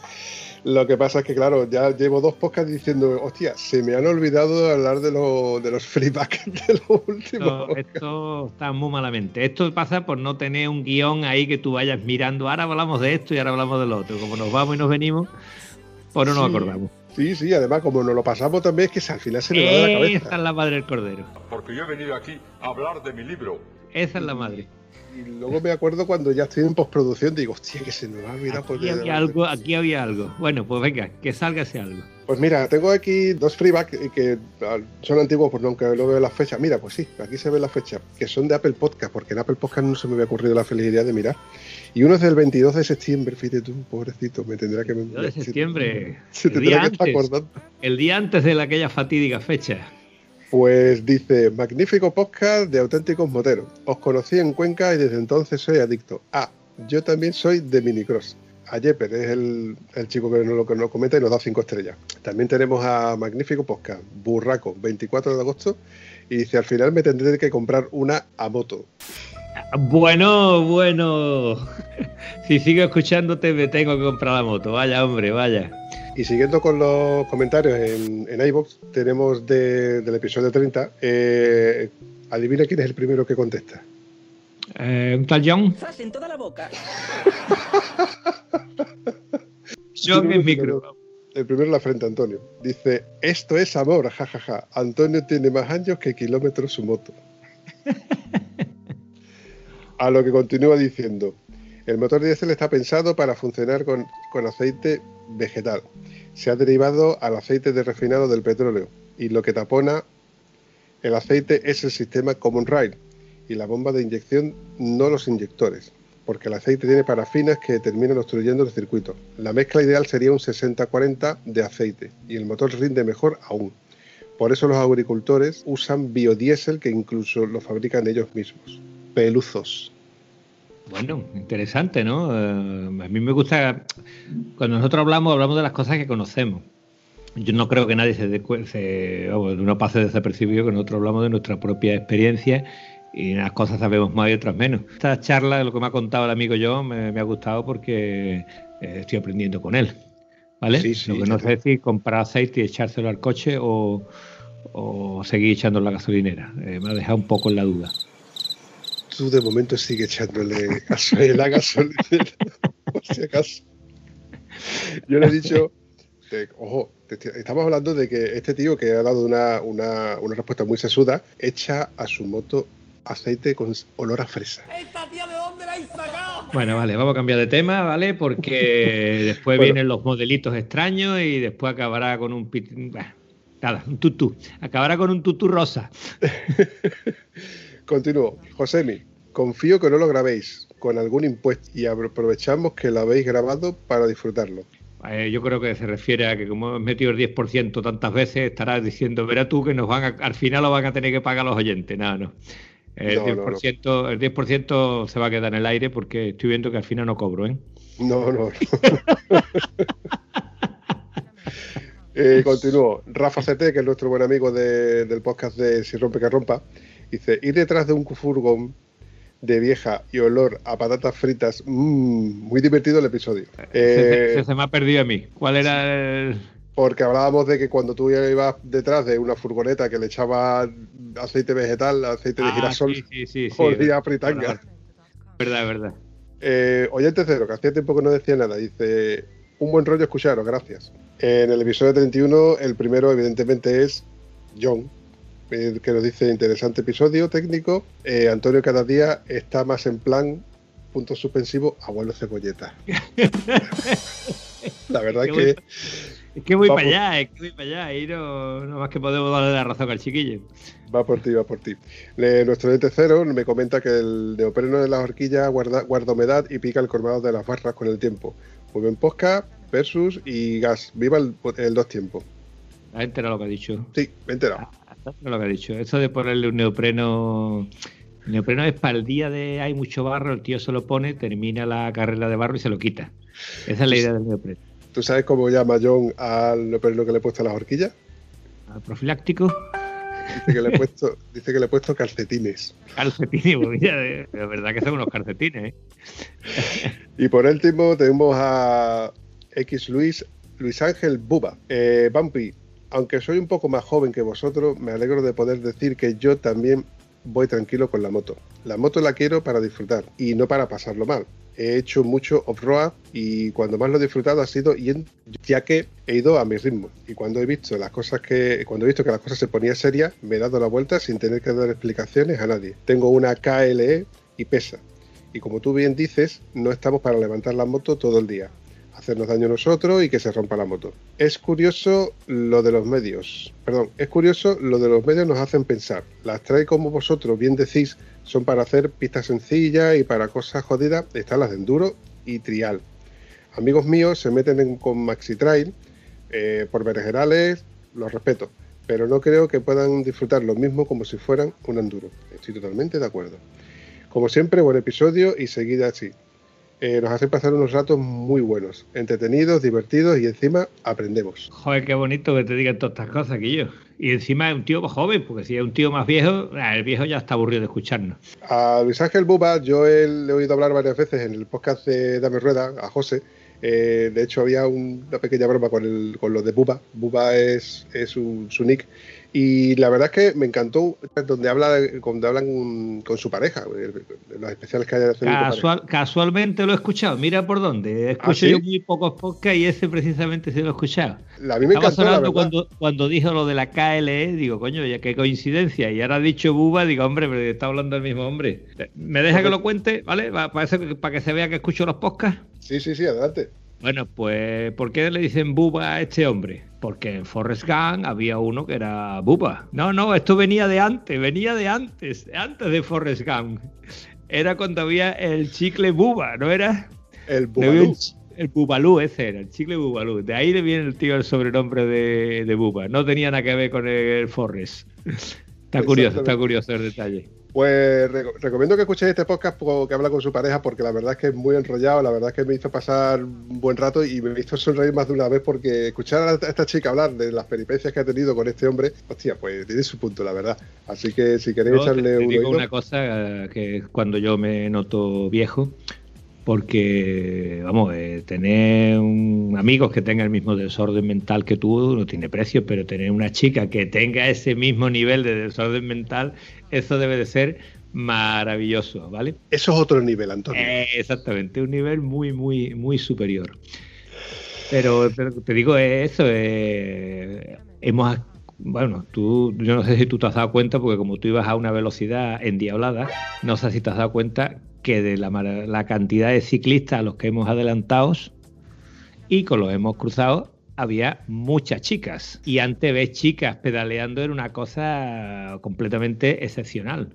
Lo que pasa es que, claro, ya llevo dos podcasts diciendo, hostia, se me han olvidado de hablar de, lo- de los feedback de los últimos. Esto, esto está muy malamente. Esto pasa por no tener un guion ahí que tú vayas mirando. Ahora hablamos de esto y ahora hablamos del otro. Como nos vamos y nos venimos, pues no nos Sí. acordamos. Sí, sí, además, como nos lo pasamos también, es que al final se le va de la Esa cabeza. es la madre del cordero. Porque yo he venido aquí a hablar de mi libro. Esa es la madre. Y luego me acuerdo cuando ya estoy en postproducción, digo, hostia, que se me va a olvidar. Aquí había algo, aquí había algo. Bueno, pues venga, que salga ese algo. Pues mira, tengo aquí dos freeback que son antiguos, pues aunque no veo las fechas. Mira, pues sí, aquí se ve la fecha, que son de Apple Podcast, porque en Apple Podcast no se me había ocurrido la felicidad de mirar. Y uno es del 22 de septiembre, fíjate tú, pobrecito, me tendrá que... 22 de se- septiembre, Se el tendrá día que estar antes, acordando. el día antes de la- aquella fatídica fecha. Pues dice, magnífico podcast de auténticos moteros. Os conocí en Cuenca y desde entonces soy adicto. Ah, yo también soy de Minicross. A Jepper es el, el chico que nos, lo, comenta y nos da cinco estrellas. También tenemos a Magnífico Podcast, Burraco, 24 de agosto. Y dice, al final me tendré que comprar una a moto. Bueno, bueno. Si sigo escuchándote, me tengo que comprar la moto. Vaya, hombre, vaya. Y siguiendo con los comentarios en, en iVoox, tenemos de- del episodio 30. eh, adivina quién es el primero que contesta. Eh, ¿Un tal John? ¡Zas en toda la boca! John en micro. El primero en la frente, Antonio. Dice, esto es amor, jajaja. Antonio tiene más años que kilómetros su moto. A lo que continúa diciendo, el motor diésel está pensado para funcionar con, con aceite vegetal. Se ha derivado al aceite de refinado del petróleo y lo que tapona el aceite es el sistema Common Rail y la bomba de inyección, no los inyectores, porque el aceite tiene parafinas que terminan obstruyendo el circuito. La mezcla ideal sería un 60-40 de aceite y el motor rinde mejor aún. Por eso los agricultores usan biodiesel que incluso lo fabrican ellos mismos. Peluzos. Bueno, interesante, ¿no? Eh, a mí me gusta, cuando nosotros hablamos, hablamos de las cosas que conocemos. Yo no creo que nadie se, dé se vamos, no pase desapercibido que nosotros hablamos de nuestra propia experiencia y unas cosas sabemos más y otras menos. Esta charla, lo que me ha contado el amigo John, me, me ha gustado porque eh, estoy aprendiendo con él. ¿Vale? Sí, sí, lo que no sé si comprar aceite y echárselo al coche o, o seguir echándolo a la gasolinera. Eh, me ha dejado un poco en la duda. Tú de momento sigue echándole gasolina a gasolinera, por si acaso. Yo le he dicho, ojo, te- estamos hablando de que este tío que ha dado una, una, una respuesta muy sesuda, echa a su moto aceite con olor a fresa. ¿Esta tía de dónde la sacado? Bueno, vale, vamos a cambiar de tema, ¿vale? Porque después Bueno. vienen los modelitos extraños y después acabará con un pit... nada, un tutú. Acabará con un tutú rosa. Continúo. Josemi, confío que no lo grabéis con algún impuesto y aprovechamos que lo habéis grabado para disfrutarlo. Eh, yo creo que se refiere a que como hemos metido el 10% tantas veces, estarás diciendo, verá tú que nos van a, al final lo van a tener que pagar los oyentes. Nada, no. El, No, no, no. 10%, el 10% se va a quedar en el aire porque estoy viendo que al final no cobro, ¿eh? No, no. no. Eh, continúo. Rafa CT, que es nuestro buen amigo de- del podcast de Si rompe que rompa, dice, ir detrás de un furgón de vieja y olor a patatas fritas, mmm, muy divertido el episodio. Se, Eh, se- se me ha perdido a mí. ¿Cuál era el...? porque hablábamos de que cuando tú ibas detrás de una furgoneta que le echaba aceite vegetal, aceite de Ah, girasol, sí, sí, sí, sí. olía a fritanga. Verdad, verdad. Eh, oyente cero, que hacía tiempo que no decía nada, dice, un buen rollo escucharos, gracias. En el episodio 31, el primero evidentemente es John, eh, que nos dice interesante episodio técnico. Eh, Antonio cada día está más en plan puntos suspensivos, abuelo cebolleta. la verdad Es es que Es que voy para allá, es que voy para allá. Ahí no, no más que podemos darle la razón al chiquillo. va por ti, va por ti. Le- nuestro oyente cero me comenta que el neopreno de las horquillas guarda, guarda humedad y pica el colmado de las barras con el tiempo. Muy buen posca versus y gas. Viva el, el dos tiempos. La gente no lo que ha dicho. Sí, me he enterado. No lo que ha dicho. Eso de ponerle un neopreno. El neopreno es para el día de hay mucho barro, el tío se lo pone, termina la carrera de barro y se lo quita. Esa es la idea del neopreno. ¿Tú sabes cómo llama John al neopreno que le he puesto a las horquillas? Al profiláctico, Dice que le he puesto, dice que le he puesto calcetines. calcetines, pues mira, de, de verdad que son unos calcetines, ¿eh? Y por último tenemos a X Luis, Luis Ángel Buba. Eh, Bumpy, aunque soy un poco más joven que vosotros, me alegro de poder decir que yo también voy tranquilo con la moto. La moto la quiero para disfrutar y no para pasarlo mal. He hecho mucho off-road y cuando más lo he disfrutado ha sido ya que he ido a mi ritmo. Y cuando he visto las cosas que, cuando he visto que las cosas se ponían serias, me he dado la vuelta sin tener que dar explicaciones a nadie. Tengo una KLE y pesa. Y como tú bien dices, no estamos para levantar la moto todo el día, hacernos daño nosotros y que se rompa la moto. Es curioso lo de los medios, perdón, es curioso lo de los medios nos hacen pensar. Las trae como vosotros bien decís, son para hacer pistas sencillas y para cosas jodidas, están las de enduro y trial. Amigos míos se meten en- con Maxi Trail eh, por berenjenales, los respeto, pero no creo que puedan disfrutar lo mismo como si fueran un enduro. Estoy totalmente de acuerdo. Como siempre, buen episodio y seguida así. Eh, nos hacen pasar unos ratos muy buenos, entretenidos, divertidos y encima aprendemos. Joder, qué bonito que te digan todas estas cosas, Guillo. Y encima es un tío más joven, porque si es un tío más viejo, ah, el viejo ya está aburrido de escucharnos. A Luis Ángel Buba, yo he, le he oído hablar varias veces en el podcast de Dame Rueda, a José. Eh, de hecho, había un- una pequeña broma con, el, con lo de Buba. Buba es, es su nick. Y la verdad es que me encantó donde, habla, donde hablan con su pareja, los especiales que hay hacer con pareja. Casual- casualmente lo he escuchado. Mira por dónde. Escucho ¿Ah, sí? yo muy pocos podcasts y ese precisamente se lo he escuchado. A mí me Estaba encantó, la cuando, cuando dijo lo de la KLE, digo, coño, ya qué coincidencia. Y ahora ha dicho Buba, digo, hombre, pero está hablando el mismo hombre. ¿Me deja que lo cuente? ¿Vale? Va- Para, para que se vea que escucho los podcasts. Sí, sí, sí, adelante. Bueno, pues, ¿por qué le dicen Buba a este hombre? Porque en Forrest Gump había uno que era Buba. No, no, esto venía de antes, venía de antes, antes de Forrest Gump. Era cuando había el chicle Buba, ¿no era? El Bubalú. El Bubalú, ese era, el chicle Bubalú. De ahí le viene el tío el sobrenombre de, de Buba. No tenía nada que ver con el Forrest. Está curioso, está curioso el detalle. Pues reco- recomiendo que escuchéis este podcast po- que habla con su pareja porque la verdad es que es muy enrollado, la verdad es que me hizo pasar un buen rato y me hizo sonreír más de una vez porque escuchar a esta chica hablar de las peripecias que ha tenido con este hombre, hostia, pues tiene su punto, la verdad. Así que si queréis Yo te, echarle te un digo oído, una cosa eh, que cuando yo me noto viejo, porque, vamos, eh, tener un, amigos que tengan el mismo desorden mental que tú no tiene precio, pero tener una chica que tenga ese mismo nivel de desorden mental, eso debe de ser maravilloso, ¿vale? eso es otro nivel, Antonio. Eh, exactamente, un nivel muy, muy, muy superior. Pero, pero te digo eso, eh, hemos, bueno, tú, yo no sé si tú te has dado cuenta, porque como tú ibas a una velocidad endiablada, no sé si te has dado cuenta que de la, cantidad de ciclistas a los que hemos adelantado y con los que hemos cruzado, había muchas chicas. Y antes ves chicas pedaleando era una cosa completamente excepcional.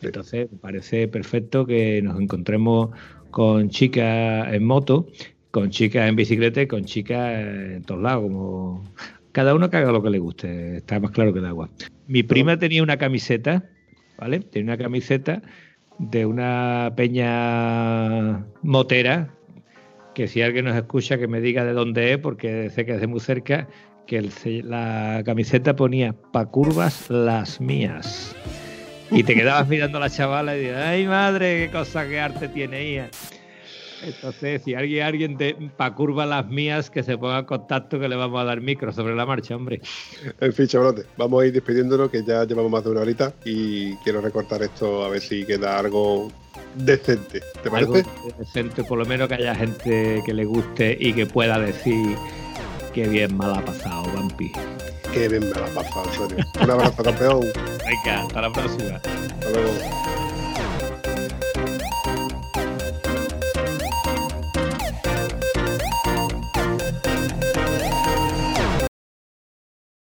Entonces, me parece perfecto que nos encontremos con chicas en moto, con chicas en bicicleta y con chicas en todos lados, como cada uno que haga lo que le guste, está más claro que el agua. Mi prima tenía una camiseta, ¿vale? Tenía una camiseta de una peña motera, que si alguien nos escucha que me diga de dónde es, porque sé que es de muy cerca, que la camiseta ponía pa curvas las mías. Y te quedabas mirando a la chavala y dices, ay madre, qué cosa, qué arte tiene ella. Entonces, si alguien, alguien de pa curva las mías, que se ponga en contacto que le vamos a dar micro sobre la marcha, hombre. En fin, chavalotes, vamos a ir despidiéndonos que ya llevamos más de una horita y quiero recortar esto a ver si queda algo decente. ¿Te Algo parece? decente, por lo menos que haya gente que le guste y que pueda decir que bien mal ha pasado, Vampi. Qué bien me la ha pasado, serio. Un abrazo, campeón. Venga, hasta la próxima. Hasta luego.